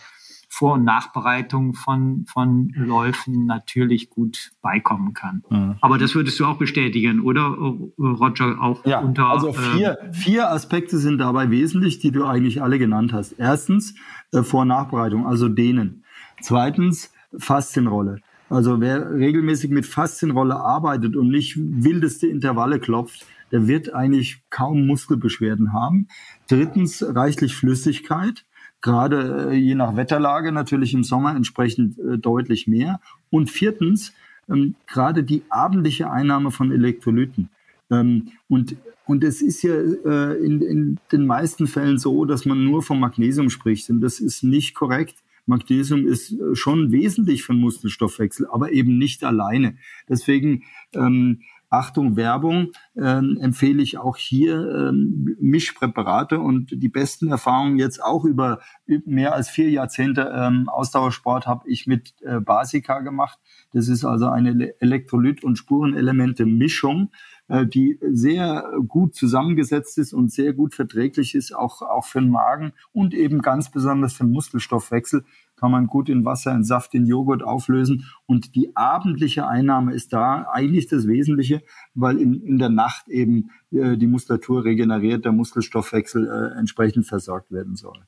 vor- und Nachbereitung von, von Läufen natürlich gut beikommen kann. Mhm. Aber das würdest du auch bestätigen, oder Roger? Auch ja, unter. Also vier, ähm, vier Aspekte sind dabei wesentlich, die du eigentlich alle genannt hast. Erstens äh, Vor- und Nachbereitung, also dehnen. Zweitens Faszienrolle. Also wer regelmäßig mit Faszienrolle arbeitet und nicht wildeste Intervalle klopft, der wird eigentlich kaum Muskelbeschwerden haben. Drittens reichlich Flüssigkeit gerade äh, je nach Wetterlage natürlich im Sommer entsprechend äh, deutlich mehr. Und viertens, ähm, gerade die abendliche Einnahme von Elektrolyten. Ähm, und, und es ist ja äh, in, in den meisten Fällen so, dass man nur vom Magnesium spricht. Und das ist nicht korrekt. Magnesium ist äh, schon wesentlich für den Muskelstoffwechsel, aber eben nicht alleine. Deswegen ähm, Achtung, Werbung, ähm, empfehle ich auch hier ähm, Mischpräparate und die besten Erfahrungen jetzt auch über mehr als vier Jahrzehnte ähm, Ausdauersport habe ich mit äh, Basica gemacht. Das ist also eine Elektrolyt- und Spurenelemente-Mischung, äh, die sehr gut zusammengesetzt ist und sehr gut verträglich ist, auch, auch für den Magen und eben ganz besonders für den Muskelstoffwechsel kann man gut in Wasser, in Saft, in Joghurt auflösen. Und die abendliche Einnahme ist da eigentlich das Wesentliche, weil in, in der Nacht eben äh, die Muskulatur regeneriert, der Muskelstoffwechsel äh, entsprechend versorgt werden soll.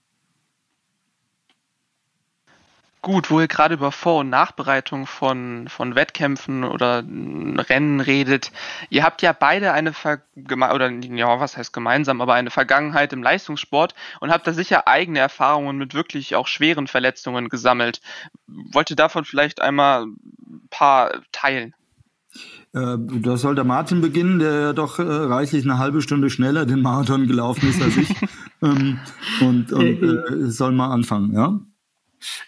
Gut, wo ihr gerade über Vor- und Nachbereitung von, von Wettkämpfen oder Rennen redet. Ihr habt ja beide eine Ver oder ja, was heißt gemeinsam, aber eine Vergangenheit im Leistungssport und habt da sicher eigene Erfahrungen mit wirklich auch schweren Verletzungen gesammelt. Wollt ihr davon vielleicht einmal ein paar teilen? Äh, da soll der Martin beginnen, der ja doch äh, reichlich eine halbe Stunde schneller den Marathon gelaufen ist als ich. ähm, und und äh, soll mal anfangen, ja?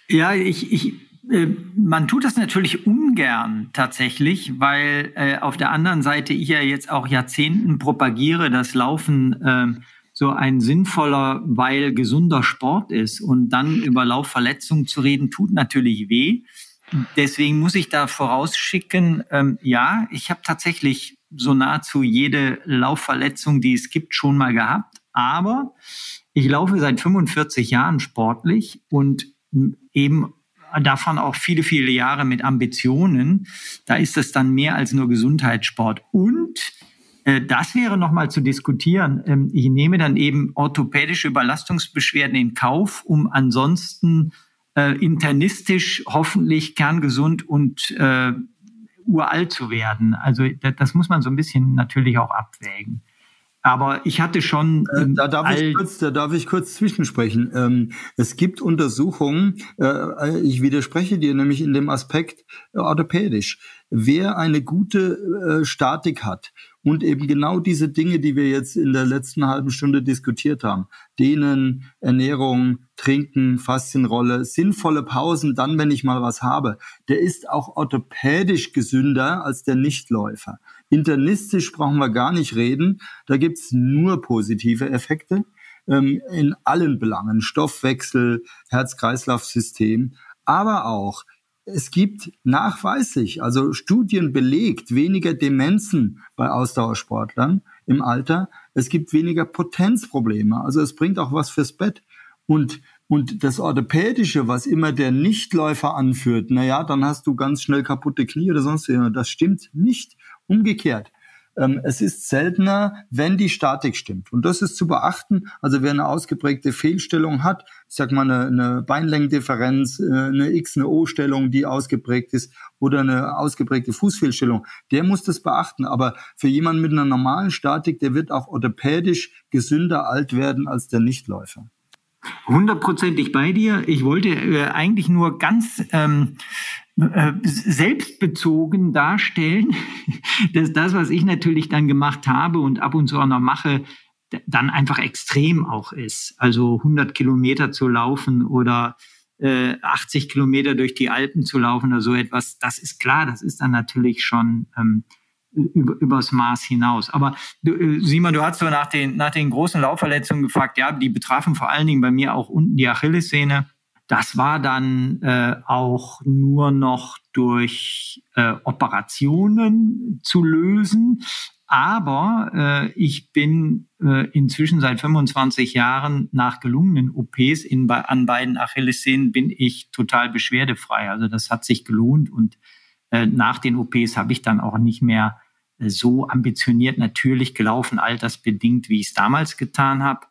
Ja, ich, ich, äh, man tut das natürlich ungern tatsächlich, weil äh, auf der anderen Seite ich ja jetzt auch Jahrzehnten propagiere, dass Laufen äh, so ein sinnvoller, weil gesunder Sport ist. Und dann über Laufverletzungen zu reden, tut natürlich weh. Deswegen muss ich da vorausschicken, ähm, ja, ich habe tatsächlich so nahezu jede Laufverletzung, die es gibt, schon mal gehabt. Aber ich laufe seit 45 Jahren sportlich und eben davon auch viele, viele Jahre mit Ambitionen. Da ist es dann mehr als nur Gesundheitssport. Und äh, das wäre nochmal zu diskutieren. Ähm, ich nehme dann eben orthopädische Überlastungsbeschwerden in Kauf, um ansonsten äh, internistisch hoffentlich kerngesund und äh, uralt zu werden. Also das, das muss man so ein bisschen natürlich auch abwägen. Aber ich hatte schon. Äh, ähm, da, darf ich kurz, da darf ich kurz zwischensprechen. Ähm, es gibt Untersuchungen, äh, ich widerspreche dir nämlich in dem Aspekt äh, orthopädisch. Wer eine gute äh, Statik hat und eben genau diese Dinge, die wir jetzt in der letzten halben Stunde diskutiert haben, Dehnen, Ernährung, Trinken, Faszienrolle, sinnvolle Pausen, dann, wenn ich mal was habe, der ist auch orthopädisch gesünder als der Nichtläufer. Internistisch brauchen wir gar nicht reden. Da gibt's nur positive Effekte ähm, in allen Belangen. Stoffwechsel, Herz-Kreislauf-System, aber auch es gibt nachweislich, also Studien belegt, weniger Demenzen bei Ausdauersportlern im Alter. Es gibt weniger Potenzprobleme. Also es bringt auch was fürs Bett. Und, und das Orthopädische, was immer der Nichtläufer anführt, na ja, dann hast du ganz schnell kaputte Knie oder sonst was. Das stimmt nicht. Umgekehrt. Ähm, es ist seltener, wenn die Statik stimmt. Und das ist zu beachten. Also wer eine ausgeprägte Fehlstellung hat, ich sag mal eine, eine Beinlängendifferenz, äh, eine X, eine O-Stellung, die ausgeprägt ist, oder eine ausgeprägte Fußfehlstellung, der muss das beachten. Aber für jemanden mit einer normalen Statik, der wird auch orthopädisch gesünder alt werden als der Nichtläufer. Hundertprozentig bei dir. Ich wollte äh, eigentlich nur ganz ähm, äh, selbstbezogen darstellen, dass das, was ich natürlich dann gemacht habe und ab und zu auch noch mache, dann einfach extrem auch ist. Also 100 Kilometer zu laufen oder äh, 80 Kilometer durch die Alpen zu laufen oder so etwas, das ist klar, das ist dann natürlich schon ähm, über, übers Maß hinaus. Aber du, äh, Simon, du hast so nach den, nach den großen Laufverletzungen gefragt, ja, die betrafen vor allen Dingen bei mir auch unten die Achillessehne. Das war dann äh, auch nur noch durch äh, Operationen zu lösen. Aber äh, ich bin äh, inzwischen seit 25 Jahren nach gelungenen OPs in, an beiden Achillessehnen bin ich total beschwerdefrei. Also das hat sich gelohnt und äh, nach den OPs habe ich dann auch nicht mehr äh, so ambitioniert natürlich gelaufen, altersbedingt, wie ich es damals getan habe.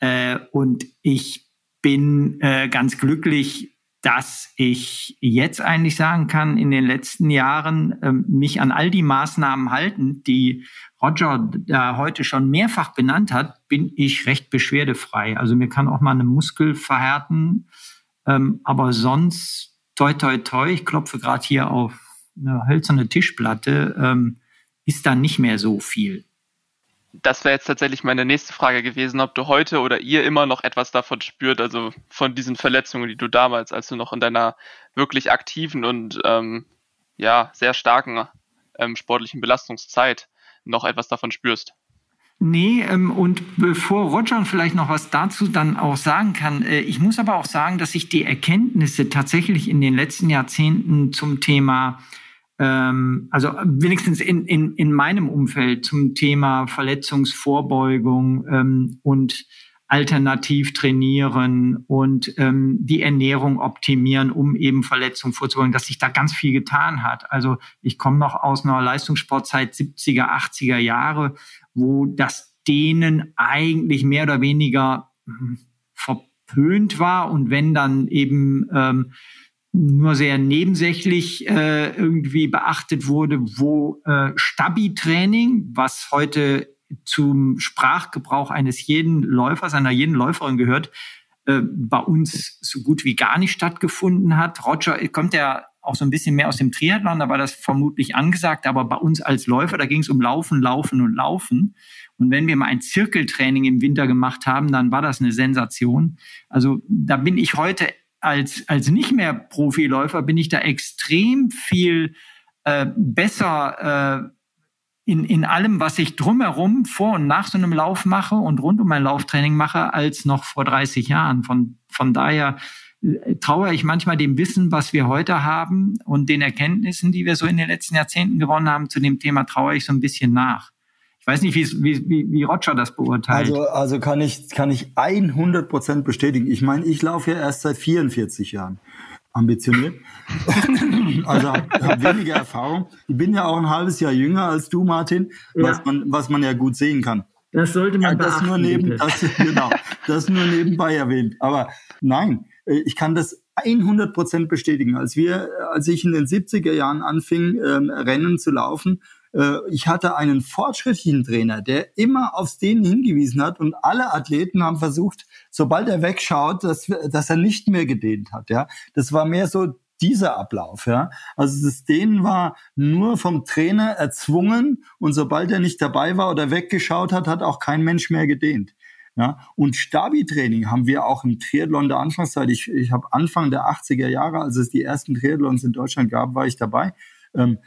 Äh, und ich bin äh, ganz glücklich, dass ich jetzt eigentlich sagen kann, in den letzten Jahren ähm, mich an all die Maßnahmen halten, die Roger da heute schon mehrfach benannt hat, bin ich recht beschwerdefrei. Also mir kann auch mal eine Muskel verhärten, ähm, aber sonst toi toi toi, ich klopfe gerade hier auf eine hölzerne Tischplatte, ähm, ist da nicht mehr so viel das wäre jetzt tatsächlich meine nächste Frage gewesen, ob du heute oder ihr immer noch etwas davon spürt, also von diesen Verletzungen, die du damals, als du noch in deiner wirklich aktiven und ähm, ja sehr starken ähm, sportlichen Belastungszeit noch etwas davon spürst. Nee, ähm, und bevor Roger vielleicht noch was dazu dann auch sagen kann, äh, ich muss aber auch sagen, dass ich die Erkenntnisse tatsächlich in den letzten Jahrzehnten zum Thema ähm, also wenigstens in, in, in meinem Umfeld zum Thema Verletzungsvorbeugung ähm, und alternativ trainieren und ähm, die Ernährung optimieren, um eben Verletzungen vorzubeugen, dass sich da ganz viel getan hat. Also ich komme noch aus einer Leistungssportzeit 70er, 80er Jahre, wo das denen eigentlich mehr oder weniger hm, verpönt war und wenn dann eben ähm, nur sehr nebensächlich äh, irgendwie beachtet wurde, wo äh, Stabi-Training, was heute zum Sprachgebrauch eines jeden Läufers, einer jeden Läuferin gehört, äh, bei uns so gut wie gar nicht stattgefunden hat. Roger kommt ja auch so ein bisschen mehr aus dem Triathlon, da war das vermutlich angesagt, aber bei uns als Läufer, da ging es um Laufen, Laufen und Laufen. Und wenn wir mal ein Zirkeltraining im Winter gemacht haben, dann war das eine Sensation. Also da bin ich heute als, als nicht mehr Profiläufer, bin ich da extrem viel äh, besser äh, in, in allem, was ich drumherum vor und nach so einem Lauf mache und rund um mein Lauftraining mache, als noch vor 30 Jahren. Von, von daher äh, traue ich manchmal dem Wissen, was wir heute haben und den Erkenntnissen, die wir so in den letzten Jahrzehnten gewonnen haben, zu dem Thema traue ich so ein bisschen nach. Ich weiß nicht, wie, wie, wie Roger das beurteilt. Also, also kann ich, kann ich 100 Prozent bestätigen. Ich meine, ich laufe ja erst seit 44 Jahren ambitioniert. also habe weniger Erfahrung. Ich bin ja auch ein halbes Jahr jünger als du, Martin, ja. was, man, was man ja gut sehen kann. Das sollte man ja, das nur neben, das, genau, das nur nebenbei erwähnt. Aber nein, äh, ich kann das 100 Prozent bestätigen. Als wir, als ich in den 70er Jahren anfing, ähm, Rennen zu laufen, ich hatte einen fortschrittlichen Trainer, der immer aufs Dehnen hingewiesen hat und alle Athleten haben versucht, sobald er wegschaut, dass, dass er nicht mehr gedehnt hat. Ja, das war mehr so dieser Ablauf, ja. Also das Dehnen war nur vom Trainer erzwungen und sobald er nicht dabei war oder weggeschaut hat, hat auch kein Mensch mehr gedehnt. Ja, und Stabi-Training haben wir auch im Triathlon der Anfangszeit. Ich, ich habe Anfang der 80er Jahre, als es die ersten Triathlons in Deutschland gab, war ich dabei. Ähm,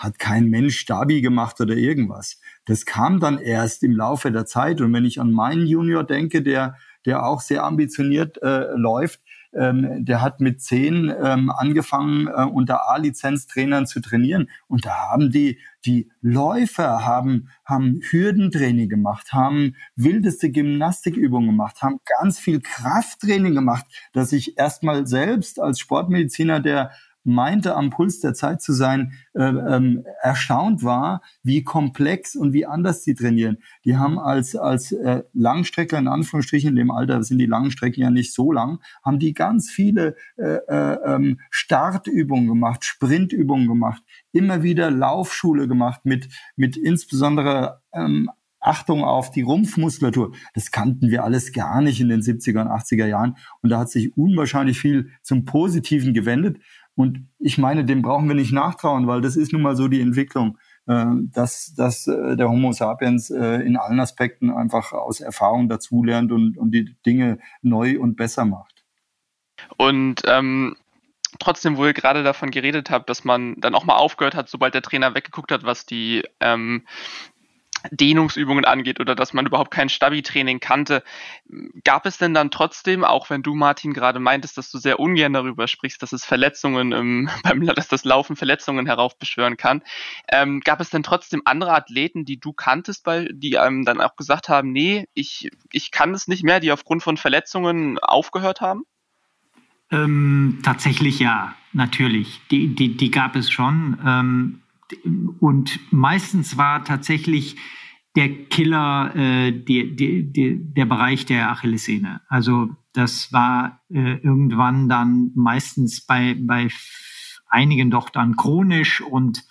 hat kein Mensch Stabi gemacht oder irgendwas. Das kam dann erst im Laufe der Zeit. Und wenn ich an meinen Junior denke, der, der auch sehr ambitioniert äh, läuft, ähm, der hat mit zehn ähm, angefangen, äh, unter A-Lizenztrainern zu trainieren. Und da haben die, die Läufer haben, haben Hürdentraining gemacht, haben wildeste Gymnastikübungen gemacht, haben ganz viel Krafttraining gemacht, dass ich erstmal selbst als Sportmediziner, der meinte, am Puls der Zeit zu sein, äh, ähm, erstaunt war, wie komplex und wie anders sie trainieren. Die haben als, als äh, Langstreckler, in Anführungsstrichen, in dem Alter sind die langen Strecken ja nicht so lang, haben die ganz viele äh, äh, ähm, Startübungen gemacht, Sprintübungen gemacht, immer wieder Laufschule gemacht mit, mit insbesondere ähm, Achtung auf die Rumpfmuskulatur. Das kannten wir alles gar nicht in den 70er und 80er Jahren. Und da hat sich unwahrscheinlich viel zum Positiven gewendet. Und ich meine, dem brauchen wir nicht nachtrauen, weil das ist nun mal so die Entwicklung, äh, dass, dass äh, der Homo sapiens äh, in allen Aspekten einfach aus Erfahrung dazulernt und, und die Dinge neu und besser macht. Und ähm, trotzdem, wo ihr gerade davon geredet habt, dass man dann auch mal aufgehört hat, sobald der Trainer weggeguckt hat, was die ähm, Dehnungsübungen angeht oder dass man überhaupt kein Stabi-Training kannte. Gab es denn dann trotzdem, auch wenn du, Martin, gerade meintest, dass du sehr ungern darüber sprichst, dass es Verletzungen im, beim, dass das Laufen Verletzungen heraufbeschwören kann, ähm, gab es denn trotzdem andere Athleten, die du kanntest, bei, die einem dann auch gesagt haben, nee, ich, ich kann es nicht mehr, die aufgrund von Verletzungen aufgehört haben? Ähm, tatsächlich ja, natürlich. Die, die, die gab es schon. Und meistens war tatsächlich der Killer äh, die, die, die, der Bereich der Achillessehne. Also das war äh, irgendwann dann meistens bei, bei einigen doch dann chronisch und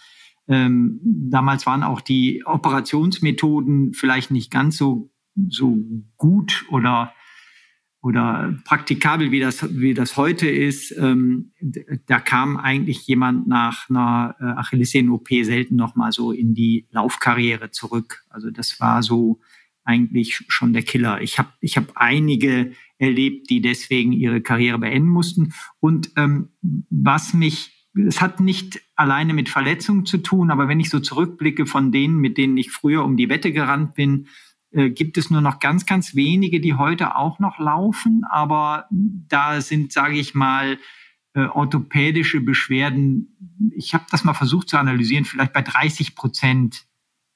ähm, damals waren auch die Operationsmethoden vielleicht nicht ganz so, so gut oder oder praktikabel, wie das, wie das heute ist, ähm, da kam eigentlich jemand nach einer äh, Achillessehnen-OP selten nochmal so in die Laufkarriere zurück. Also das war so eigentlich schon der Killer. Ich habe ich hab einige erlebt, die deswegen ihre Karriere beenden mussten. Und ähm, was mich, es hat nicht alleine mit Verletzungen zu tun, aber wenn ich so zurückblicke von denen, mit denen ich früher um die Wette gerannt bin, gibt es nur noch ganz, ganz wenige, die heute auch noch laufen. Aber da sind, sage ich mal, äh, orthopädische Beschwerden. Ich habe das mal versucht zu analysieren, vielleicht bei 30 Prozent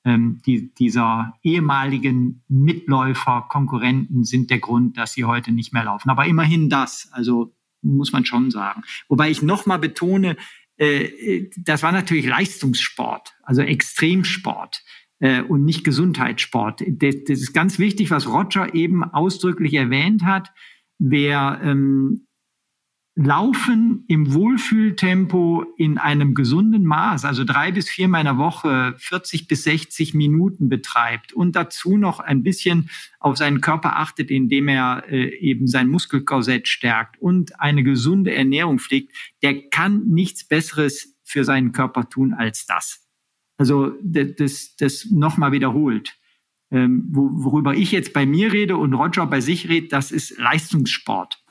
ähm, die, dieser ehemaligen Mitläufer, Konkurrenten sind der Grund, dass sie heute nicht mehr laufen. Aber immerhin das, also muss man schon sagen. Wobei ich nochmal betone, äh, das war natürlich Leistungssport, also Extremsport äh, und nicht Gesundheitssport. Das, das, ist ganz wichtig, was Roger eben ausdrücklich erwähnt hat. Wer ähm, Laufen im Wohlfühltempo in einem gesunden Maß, also drei bis vier meiner Woche 40 bis 60 Minuten betreibt und dazu noch ein bisschen auf seinen Körper achtet, indem er äh, eben sein Muskelkorsett stärkt und eine gesunde Ernährung pflegt, der kann nichts Besseres für seinen Körper tun als das. Also das, das, das nochmal wiederholt. Ähm, worüber ich jetzt bei mir rede und Roger bei sich redet, das ist Leistungssport.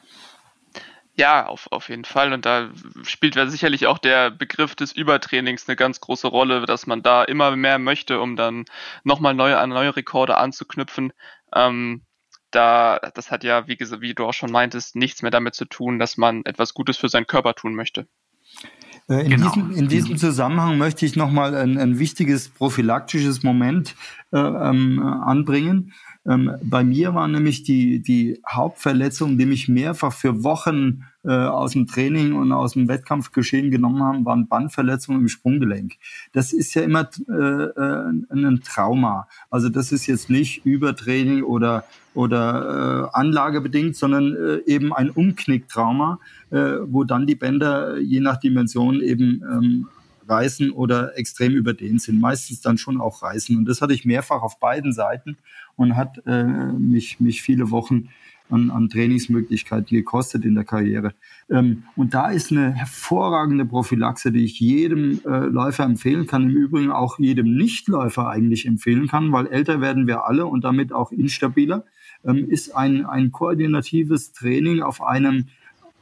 Ja, auf, auf jeden Fall. Und da spielt ja sicherlich auch der Begriff des Übertrainings eine ganz große Rolle, dass man da immer mehr möchte, um dann nochmal neue, an neue Rekorde anzuknüpfen. Ähm, da, das hat ja, wie, wie du auch schon meintest, nichts mehr damit zu tun, dass man etwas Gutes für seinen Körper tun möchte. Äh, in, genau. diesem, in diesem Zusammenhang möchte ich nochmal ein, ein wichtiges prophylaktisches Moment äh, ähm, anbringen. Ähm, bei mir war nämlich die, die Hauptverletzung, die mich mehrfach für Wochen äh, aus dem Training und aus dem Wettkampfgeschehen genommen haben, waren Bandverletzungen im Sprunggelenk. Das ist ja immer äh, äh, ein Trauma. Also das ist jetzt nicht Übertraining oder, oder äh, anlagebedingt, sondern äh, eben ein Umknicktrauma, äh, wo dann die Bänder je nach Dimension eben ähm, reißen oder extrem überdehnt sind. Meistens dann schon auch reißen. Und das hatte ich mehrfach auf beiden Seiten und hat äh, mich, mich viele Wochen an, an Trainingsmöglichkeiten gekostet in der Karriere. Ähm, und da ist eine hervorragende Prophylaxe, die ich jedem äh, Läufer empfehlen kann, im Übrigen auch jedem Nichtläufer eigentlich empfehlen kann, weil älter werden wir alle und damit auch instabiler, ähm, ist ein, ein koordinatives Training auf einem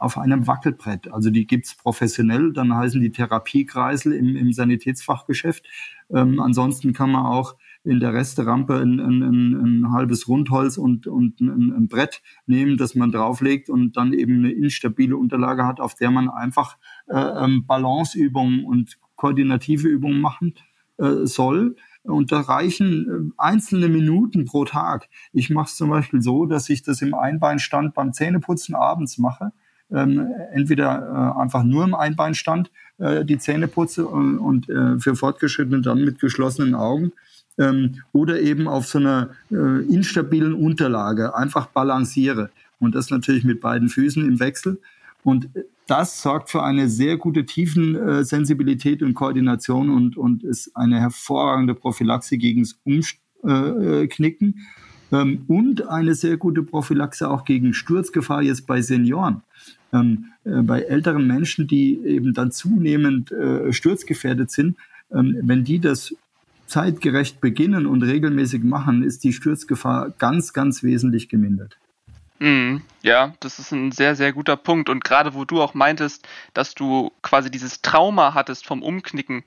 auf einem Wackelbrett. Also die gibt's professionell, dann heißen die Therapiekreisel im, im Sanitätsfachgeschäft. Ähm, ansonsten kann man auch in der Resterampe ein, ein, ein, ein halbes Rundholz und, und ein, ein Brett nehmen, das man drauflegt und dann eben eine instabile Unterlage hat, auf der man einfach äh, ähm, Balanceübungen und koordinative Übungen machen äh, soll. Und da reichen äh, einzelne Minuten pro Tag. Ich mache es zum Beispiel so, dass ich das im Einbeinstand beim Zähneputzen abends mache ähm, entweder äh, einfach nur im Einbeinstand äh, die Zähne putze und, und äh, für Fortgeschrittene dann mit geschlossenen Augen ähm, oder eben auf so einer äh, instabilen Unterlage einfach balanciere und das natürlich mit beiden Füßen im Wechsel. Und das sorgt für eine sehr gute Tiefensensibilität und Koordination und, und ist eine hervorragende Prophylaxe gegen das Umknicken ähm, und eine sehr gute Prophylaxe auch gegen Sturzgefahr jetzt bei Senioren ähm, äh, bei älteren Menschen, die eben dann zunehmend äh, sturzgefährdet sind, ähm, wenn die das zeitgerecht beginnen und regelmäßig machen, ist die Sturzgefahr ganz, ganz wesentlich gemindert. Mhm, ja, das ist ein sehr, sehr guter Punkt. Und gerade wo du auch meintest, dass du quasi dieses Trauma hattest vom Umknicken,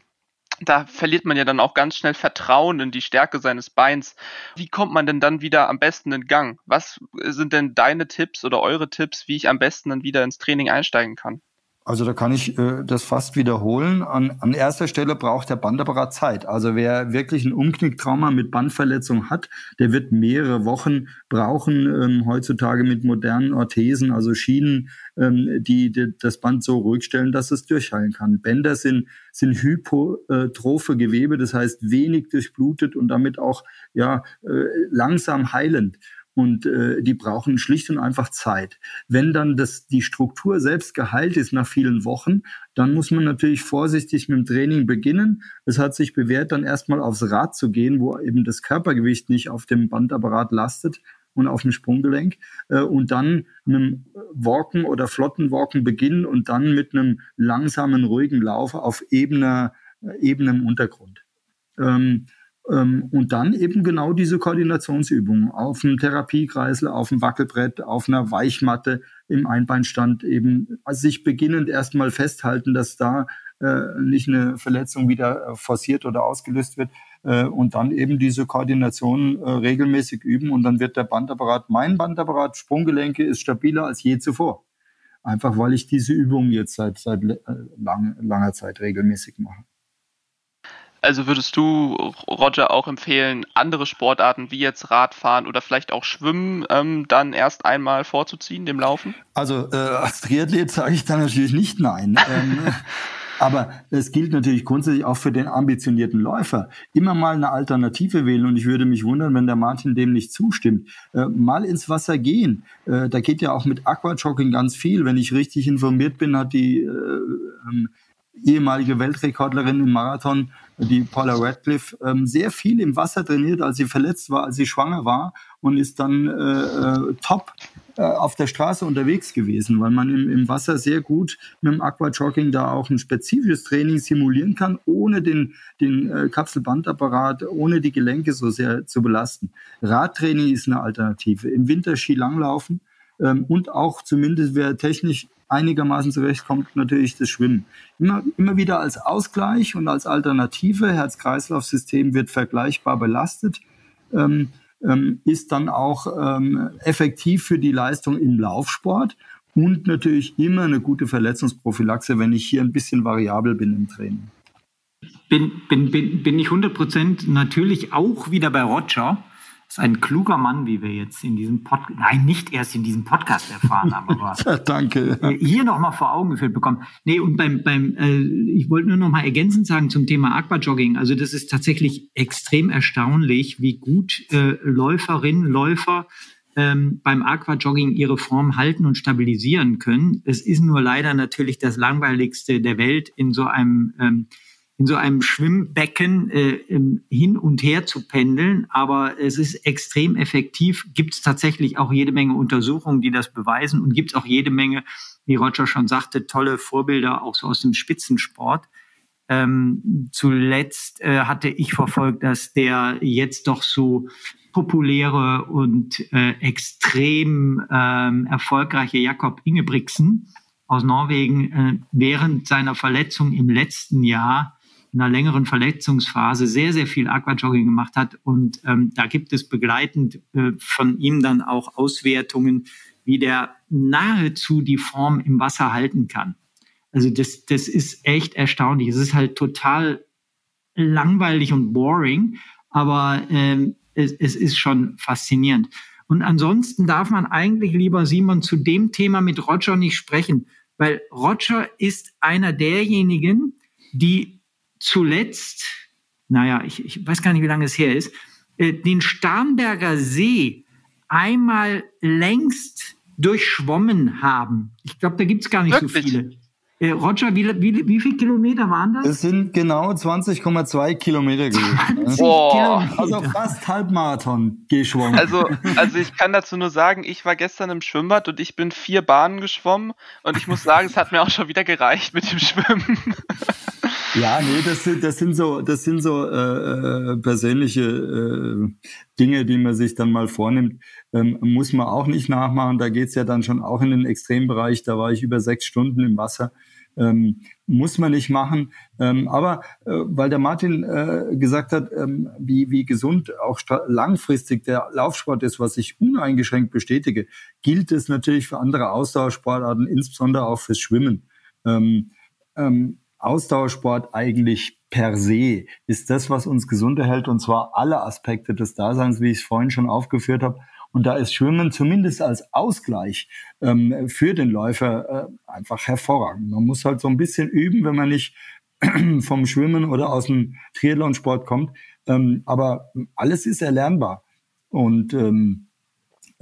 da verliert man ja dann auch ganz schnell Vertrauen in die Stärke seines Beins. Wie kommt man denn dann wieder am besten in Gang? Was sind denn deine Tipps oder eure Tipps, wie ich am besten dann wieder ins Training einsteigen kann? Also da kann ich äh, das fast wiederholen. An, an erster Stelle braucht der Bandapparat Zeit. Also wer wirklich ein Umknicktrauma mit Bandverletzung hat, der wird mehrere Wochen brauchen, ähm, heutzutage mit modernen Orthesen, also Schienen, ähm, die, die das Band so ruhig stellen, dass es durchheilen kann. Bänder sind, sind hypotrophe Gewebe, das heißt wenig durchblutet und damit auch ja, äh, langsam heilend und äh, die brauchen schlicht und einfach Zeit. Wenn dann das, die Struktur selbst geheilt ist nach vielen Wochen, dann muss man natürlich vorsichtig mit dem Training beginnen. Es hat sich bewährt, dann erstmal aufs Rad zu gehen, wo eben das Körpergewicht nicht auf dem Bandapparat lastet und auf dem Sprunggelenk äh, und dann mit einem Walken oder flotten Walken beginnen und dann mit einem langsamen, ruhigen Lauf auf ebener, äh, ebenem Untergrund. Ähm, und dann eben genau diese Koordinationsübungen auf dem Therapiekreisel, auf dem Wackelbrett, auf einer Weichmatte im Einbeinstand eben also sich beginnend erstmal festhalten, dass da äh, nicht eine Verletzung wieder äh, forciert oder ausgelöst wird äh, und dann eben diese Koordination äh, regelmäßig üben und dann wird der Bandapparat, mein Bandapparat, Sprunggelenke ist stabiler als je zuvor. Einfach weil ich diese Übungen jetzt seit, seit äh, lang, langer Zeit regelmäßig mache. Also würdest du, Roger, auch empfehlen, andere Sportarten wie jetzt Radfahren oder vielleicht auch Schwimmen ähm, dann erst einmal vorzuziehen, dem Laufen? Also äh, als Triathlet sage ich da natürlich nicht nein. ähm, Aber es gilt natürlich grundsätzlich auch für den ambitionierten Läufer. Immer mal eine Alternative wählen und ich würde mich wundern, wenn der Martin dem nicht zustimmt. Äh, mal ins Wasser gehen. Äh, da geht ja auch mit Aquajogging ganz viel. Wenn ich richtig informiert bin, hat die äh, ähm, ehemalige Weltrekordlerin im Marathon, die Paula Radcliffe, ähm, sehr viel im Wasser trainiert, als sie verletzt war, als sie schwanger war und ist dann äh, äh, top äh, auf der Straße unterwegs gewesen, weil man im, im Wasser sehr gut mit dem Aquajogging da auch ein spezifisches Training simulieren kann, ohne den, den äh, Kapselbandapparat, ohne die Gelenke so sehr zu belasten. Radtraining ist eine Alternative. Im Winter Skilanglaufen ähm, und auch zumindest wer technisch einigermaßen zurechtkommt, natürlich das Schwimmen. Immer, immer wieder als Ausgleich und als Alternative, Herz-Kreislauf-System wird vergleichbar belastet, ähm, ähm, ist dann auch ähm, effektiv für die Leistung im Laufsport und natürlich immer eine gute Verletzungsprophylaxe, wenn ich hier ein bisschen variabel bin im Training. Bin, bin, bin, bin ich 100% natürlich auch wieder bei Roger ist ein kluger Mann, wie wir jetzt in diesem Podcast, nein, nicht erst in diesem Podcast erfahren haben, aber Danke. hier nochmal vor Augen geführt bekommen. Nee, und beim, beim äh, ich wollte nur nochmal ergänzend sagen zum Thema Aquajogging. Also das ist tatsächlich extrem erstaunlich, wie gut äh, Läuferinnen, Läufer ähm, beim Aquajogging ihre Form halten und stabilisieren können. Es ist nur leider natürlich das langweiligste der Welt in so einem ähm, in so einem Schwimmbecken äh, hin und her zu pendeln. Aber es ist extrem effektiv. Gibt es tatsächlich auch jede Menge Untersuchungen, die das beweisen und gibt es auch jede Menge, wie Roger schon sagte, tolle Vorbilder auch so aus dem Spitzensport. Ähm, zuletzt äh, hatte ich verfolgt, dass der jetzt doch so populäre und äh, extrem ähm, erfolgreiche Jakob Ingebrigtsen aus Norwegen äh, während seiner Verletzung im letzten Jahr in einer längeren Verletzungsphase sehr, sehr viel Aquajogging gemacht hat. Und ähm, da gibt es begleitend äh, von ihm dann auch Auswertungen, wie der nahezu die Form im Wasser halten kann. Also das, das ist echt erstaunlich. Es ist halt total langweilig und boring, aber ähm, es, es ist schon faszinierend. Und ansonsten darf man eigentlich, lieber Simon, zu dem Thema mit Roger nicht sprechen, weil Roger ist einer derjenigen, die zuletzt, naja, ich, ich weiß gar nicht, wie lange es her ist, äh, den Starnberger See einmal längst durchschwommen haben. Ich glaube, da gibt es gar nicht Wirklich? so viele. Äh, Roger, wie, wie, wie viele Kilometer waren das? Es sind genau 20,2 Kilometer gewesen. 20 Boah. Also fast Halbmarathon geschwommen. Also, also ich kann dazu nur sagen, ich war gestern im Schwimmbad und ich bin vier Bahnen geschwommen und ich muss sagen, es hat mir auch schon wieder gereicht mit dem Schwimmen. Ja, nee, das sind, das sind so, das sind so äh, äh, persönliche äh, Dinge, die man sich dann mal vornimmt. Ähm, muss man auch nicht nachmachen. Da geht's ja dann schon auch in den Extrembereich. Da war ich über sechs Stunden im Wasser. Ähm, muss man nicht machen. Ähm, aber äh, weil der Martin äh, gesagt hat, ähm, wie, wie gesund auch langfristig der Laufsport ist, was ich uneingeschränkt bestätige, gilt es natürlich für andere Ausdauersportarten, insbesondere auch fürs Schwimmen. Ähm, ähm, Ausdauersport eigentlich per se ist das, was uns gesund erhält, und zwar alle Aspekte des Daseins, wie ich es vorhin schon aufgeführt habe. Und da ist Schwimmen zumindest als Ausgleich ähm, für den Läufer äh, einfach hervorragend. Man muss halt so ein bisschen üben, wenn man nicht vom Schwimmen oder aus dem Triathlonsport kommt. Ähm, aber alles ist erlernbar. Und ähm,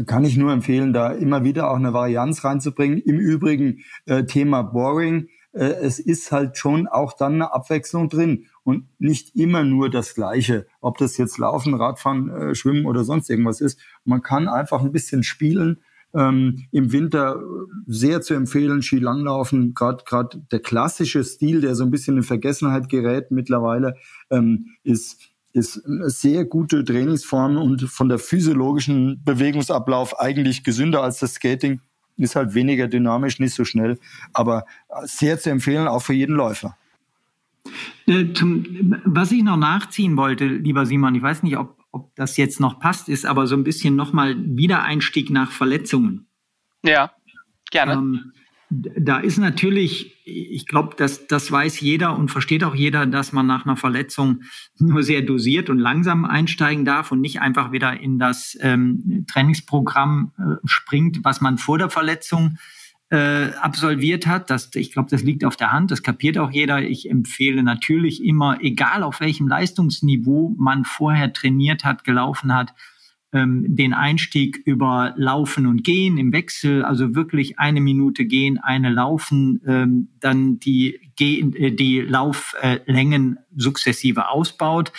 kann ich nur empfehlen, da immer wieder auch eine Varianz reinzubringen. Im Übrigen äh, Thema Boring es ist halt schon auch dann eine Abwechslung drin und nicht immer nur das Gleiche, ob das jetzt Laufen, Radfahren, äh, Schwimmen oder sonst irgendwas ist. Man kann einfach ein bisschen spielen. Ähm, Im Winter sehr zu empfehlen, Skilanglaufen, gerade gerade der klassische Stil, der so ein bisschen in Vergessenheit gerät mittlerweile, ähm, ist ist eine sehr gute Trainingsform und von der physiologischen Bewegungsablauf eigentlich gesünder als das Skating ist halt weniger dynamisch, nicht so schnell, aber sehr zu empfehlen, auch für jeden Läufer. Äh, zum, was ich noch nachziehen wollte, lieber Simon, ich weiß nicht, ob, ob das jetzt noch passt, ist aber so ein bisschen nochmal Wiedereinstieg nach Verletzungen. Ja, gerne. Ähm, da ist natürlich, ich glaube, das, das weiß jeder und versteht auch jeder, dass man nach einer Verletzung nur sehr dosiert und langsam einsteigen darf und nicht einfach wieder in das ähm, Trainingsprogramm äh, springt, was man vor der Verletzung äh, absolviert hat. Das, ich glaube, das liegt auf der Hand, das kapiert auch jeder. Ich empfehle natürlich immer, egal auf welchem Leistungsniveau man vorher trainiert hat, gelaufen hat, ähm, den Einstieg über Laufen und Gehen im Wechsel, also wirklich eine Minute gehen, eine laufen, ähm, dann die, Gehen, äh, die Lauflängen sukzessive ausbaut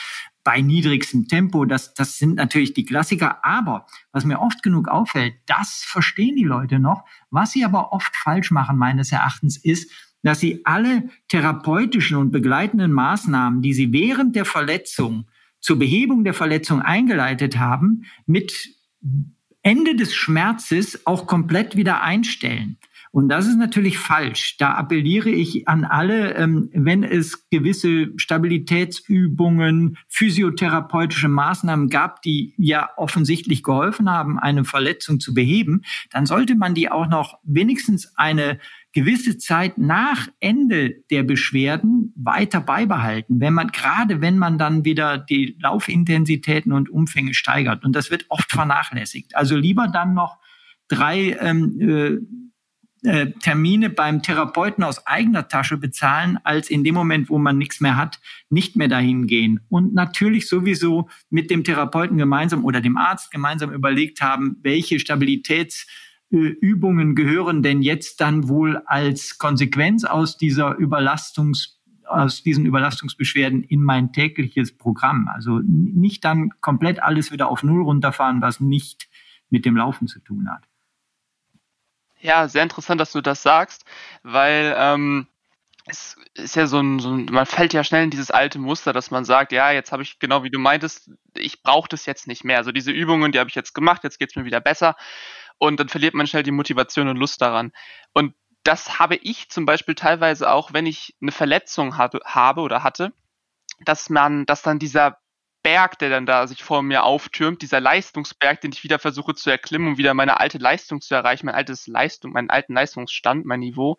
bei niedrigstem Tempo. Das, das sind natürlich die Klassiker. Aber was mir oft genug auffällt, das verstehen die Leute noch. Was sie aber oft falsch machen, meines Erachtens, ist, dass sie alle therapeutischen und begleitenden Maßnahmen, die sie während der Verletzung zur Behebung der Verletzung eingeleitet haben, mit Ende des Schmerzes auch komplett wieder einstellen. Und das ist natürlich falsch. Da appelliere ich an alle, ähm, wenn es gewisse Stabilitätsübungen, physiotherapeutische Maßnahmen gab, die ja offensichtlich geholfen haben, eine Verletzung zu beheben, dann sollte man die auch noch wenigstens eine gewisse Zeit nach Ende der Beschwerden weiter beibehalten, wenn man gerade wenn man dann wieder die Laufintensitäten und Umfänge steigert. Und das wird oft vernachlässigt. Also lieber dann noch drei ähm, äh, äh, Termine beim Therapeuten aus eigener Tasche bezahlen, als in dem Moment, wo man nichts mehr hat, nicht mehr dahin gehen. Und natürlich sowieso mit dem Therapeuten gemeinsam oder dem Arzt gemeinsam überlegt haben, welche Stabilitäts Übungen gehören denn jetzt dann wohl als Konsequenz aus dieser Überlastungs aus diesen Überlastungsbeschwerden in mein tägliches Programm. Also nicht dann komplett alles wieder auf Null runterfahren, was nicht mit dem Laufen zu tun hat. Ja, sehr interessant, dass du das sagst, weil ähm, es ist ja so ein, so ein, man fällt ja schnell in dieses alte Muster, dass man sagt, ja, jetzt habe ich genau wie du meintest, ich brauche das jetzt nicht mehr. Also diese Übungen, die habe ich jetzt gemacht, jetzt geht es mir wieder besser und dann verliert man schnell die Motivation und Lust daran. Und das habe ich zum Beispiel teilweise auch, wenn ich eine Verletzung habe, habe oder hatte, dass man, dass dann dieser Berg, der dann da sich vor mir auftürmt, dieser Leistungsberg, den ich wieder versuche zu erklimmen, um wieder meine alte Leistung zu erreichen, mein altes Leistung, meinen alten Leistungsstand, mein Niveau,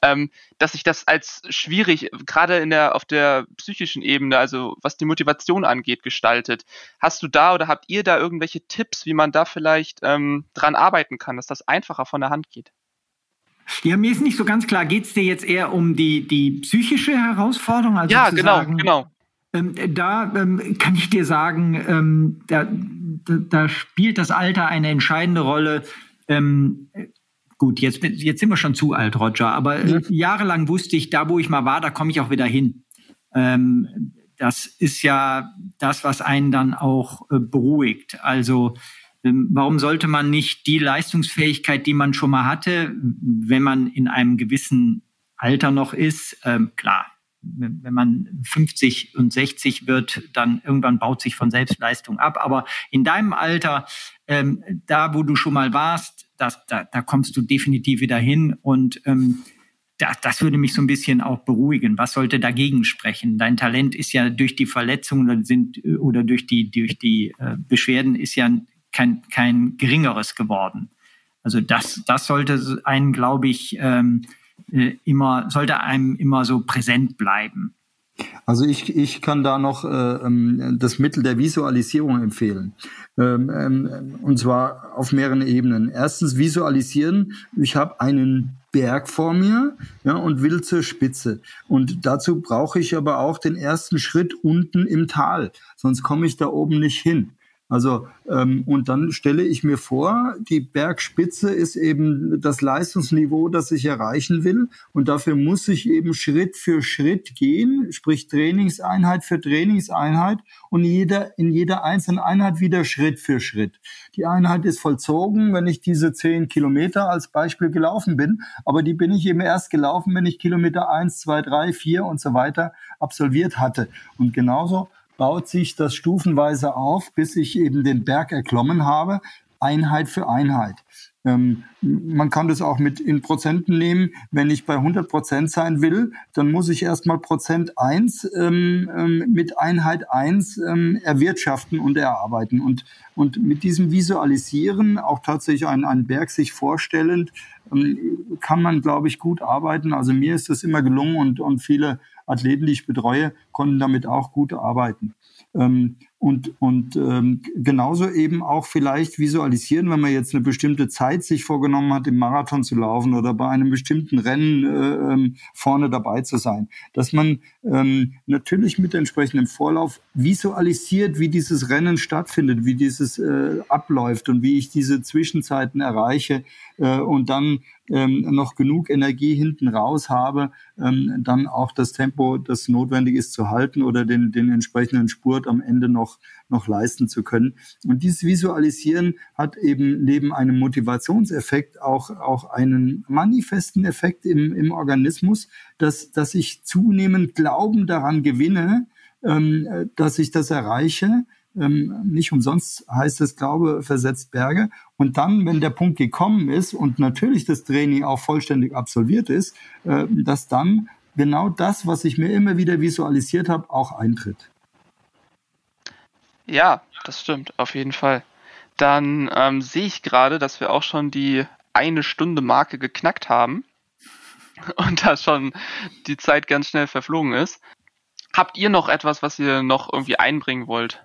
ähm, dass sich das als schwierig, gerade in der, auf der psychischen Ebene, also was die Motivation angeht, gestaltet. Hast du da oder habt ihr da irgendwelche Tipps, wie man da vielleicht ähm, dran arbeiten kann, dass das einfacher von der Hand geht? Ja, mir ist nicht so ganz klar, geht es dir jetzt eher um die, die psychische Herausforderung? Also ja, genau, genau. Ähm, da ähm, kann ich dir sagen, ähm, da, da, da, spielt das Alter eine entscheidende Rolle. Ähm, gut, jetzt, jetzt sind wir schon zu alt, Roger, aber äh, jahrelang wusste ich, da wo ich mal war, da komme ich auch wieder hin. Ähm, das ist ja das, was einen dann auch äh, beruhigt. Also ähm, warum sollte man nicht die Leistungsfähigkeit, die man schon mal hatte, wenn man in einem gewissen Alter noch ist, klar, wenn man 50 und 60 wird, dann irgendwann baut sich von Selbstleistung ab. Aber in deinem Alter, ähm, da wo du schon mal warst, das, da, da kommst du definitiv wieder hin und ähm, das, das würde mich so ein bisschen auch beruhigen. Was sollte dagegen sprechen? Dein Talent ist ja durch die Verletzungen oder, sind, oder durch die, durch die äh, Beschwerden ist ja kein, kein geringeres geworden. Also das, das sollte einen, glaube ich, ähm, äh, immer, sollte einem immer so präsent bleiben. Also ich, ich kann da noch äh, ähm, das Mittel der Visualisierung empfehlen. Ähm, ähm, und zwar auf mehreren Ebenen. Erstens visualisieren. Ich habe einen Berg vor mir ja, und will zur Spitze. Und dazu brauche ich aber auch den ersten Schritt unten im Tal. Sonst komme ich da oben nicht hin. Also ähm, und dann stelle ich mir vor, die Bergspitze ist eben das Leistungsniveau, das ich erreichen will. Und dafür muss ich eben Schritt für Schritt gehen, sprich Trainingseinheit für Trainingseinheit und jeder, in jeder einzelnen Einheit wieder Schritt für Schritt. Die Einheit ist vollzogen, wenn ich diese zehn Kilometer als Beispiel gelaufen bin. Aber die bin ich eben erst gelaufen, wenn ich Kilometer eins, zwei, drei, vier und so weiter absolviert hatte. Und genauso baut sich das stufenweise auf, bis ich eben den Berg erklommen habe, Einheit für Einheit. Ähm, man kann das auch mit in Prozenten nehmen. Wenn ich bei 100 Prozent sein will, dann muss ich erstmal Prozent eins ähm, ähm, mit Einheit eins ähm, erwirtschaften und erarbeiten. Und, und mit diesem Visualisieren, auch tatsächlich einen, einen Berg sich vorstellend, ähm, kann man, glaube ich, gut arbeiten. Also mir ist das immer gelungen und, und viele Athleten, die ich betreue, konnten damit auch gut arbeiten. Ähm, und, und ähm, genauso eben auch vielleicht visualisieren, wenn man jetzt eine bestimmte Zeit sich vorgenommen hat, im Marathon zu laufen oder bei einem bestimmten Rennen äh, ähm, vorne dabei zu sein, dass man ähm, natürlich mit entsprechendem Vorlauf visualisiert, wie dieses Rennen stattfindet, wie dieses äh, abläuft und wie ich diese Zwischenzeiten erreiche äh, und dann ähm, noch genug Energie hinten raus habe, ähm, dann auch das Tempo, das notwendig ist, zu halten oder den, den entsprechenden Spurt am Ende noch, noch leisten zu können. Und dieses Visualisieren hat eben neben einem Motivationseffekt auch, auch einen manifesten Effekt im, im Organismus, dass, dass ich zunehmend Glauben daran gewinne, ähm, dass ich das erreiche ähm, nicht umsonst heißt es, Glaube versetzt Berge. Und dann, wenn der Punkt gekommen ist und natürlich das Training auch vollständig absolviert ist, äh, dass dann genau das, was ich mir immer wieder visualisiert habe, auch eintritt. Ja, das stimmt, auf jeden Fall. Dann ähm, sehe ich gerade, dass wir auch schon die eine Stunde Marke geknackt haben und da schon die Zeit ganz schnell verflogen ist. Habt ihr noch etwas, was ihr noch irgendwie einbringen wollt?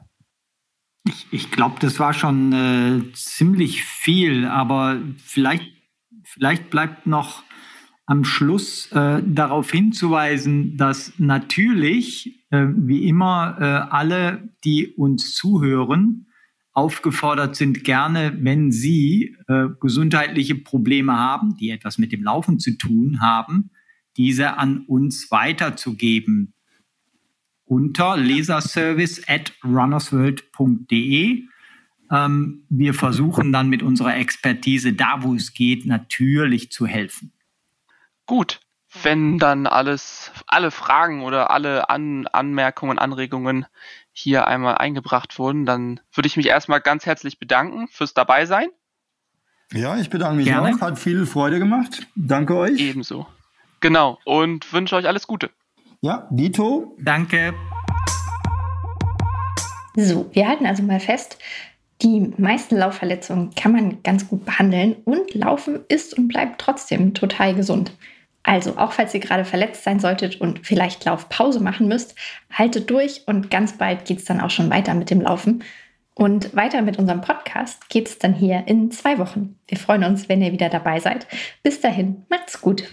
Ich, ich glaube, das war schon äh, ziemlich viel, aber vielleicht, vielleicht bleibt noch am Schluss äh, darauf hinzuweisen, dass natürlich, wie immer, äh, alle, die uns zuhören, aufgefordert sind, gerne, wenn sie äh, gesundheitliche Probleme haben, die etwas mit dem Laufen zu tun haben, diese an uns weiterzugeben unter leserservice at runnersworld.de. Ähm, wir versuchen dann mit unserer Expertise, da wo es geht, natürlich zu helfen. Gut, wenn dann alles, alle Fragen oder alle An Anmerkungen, Anregungen hier einmal eingebracht wurden, dann würde ich mich erstmal ganz herzlich bedanken fürs Dabeisein. Ja, ich bedanke mich Gerne. auch. Hat viel Freude gemacht. Danke euch. Ebenso. Genau. Und wünsche euch alles Gute. Ja, Dito. Danke. So, wir halten also mal fest, die meisten Laufverletzungen kann man ganz gut behandeln und Laufen ist und bleibt trotzdem total gesund. Also, auch falls ihr gerade verletzt sein solltet und vielleicht Laufpause machen müsst, haltet durch und ganz bald geht es dann auch schon weiter mit dem Laufen. Und weiter mit unserem Podcast geht es dann hier in zwei Wochen. Wir freuen uns, wenn ihr wieder dabei seid. Bis dahin, macht's gut.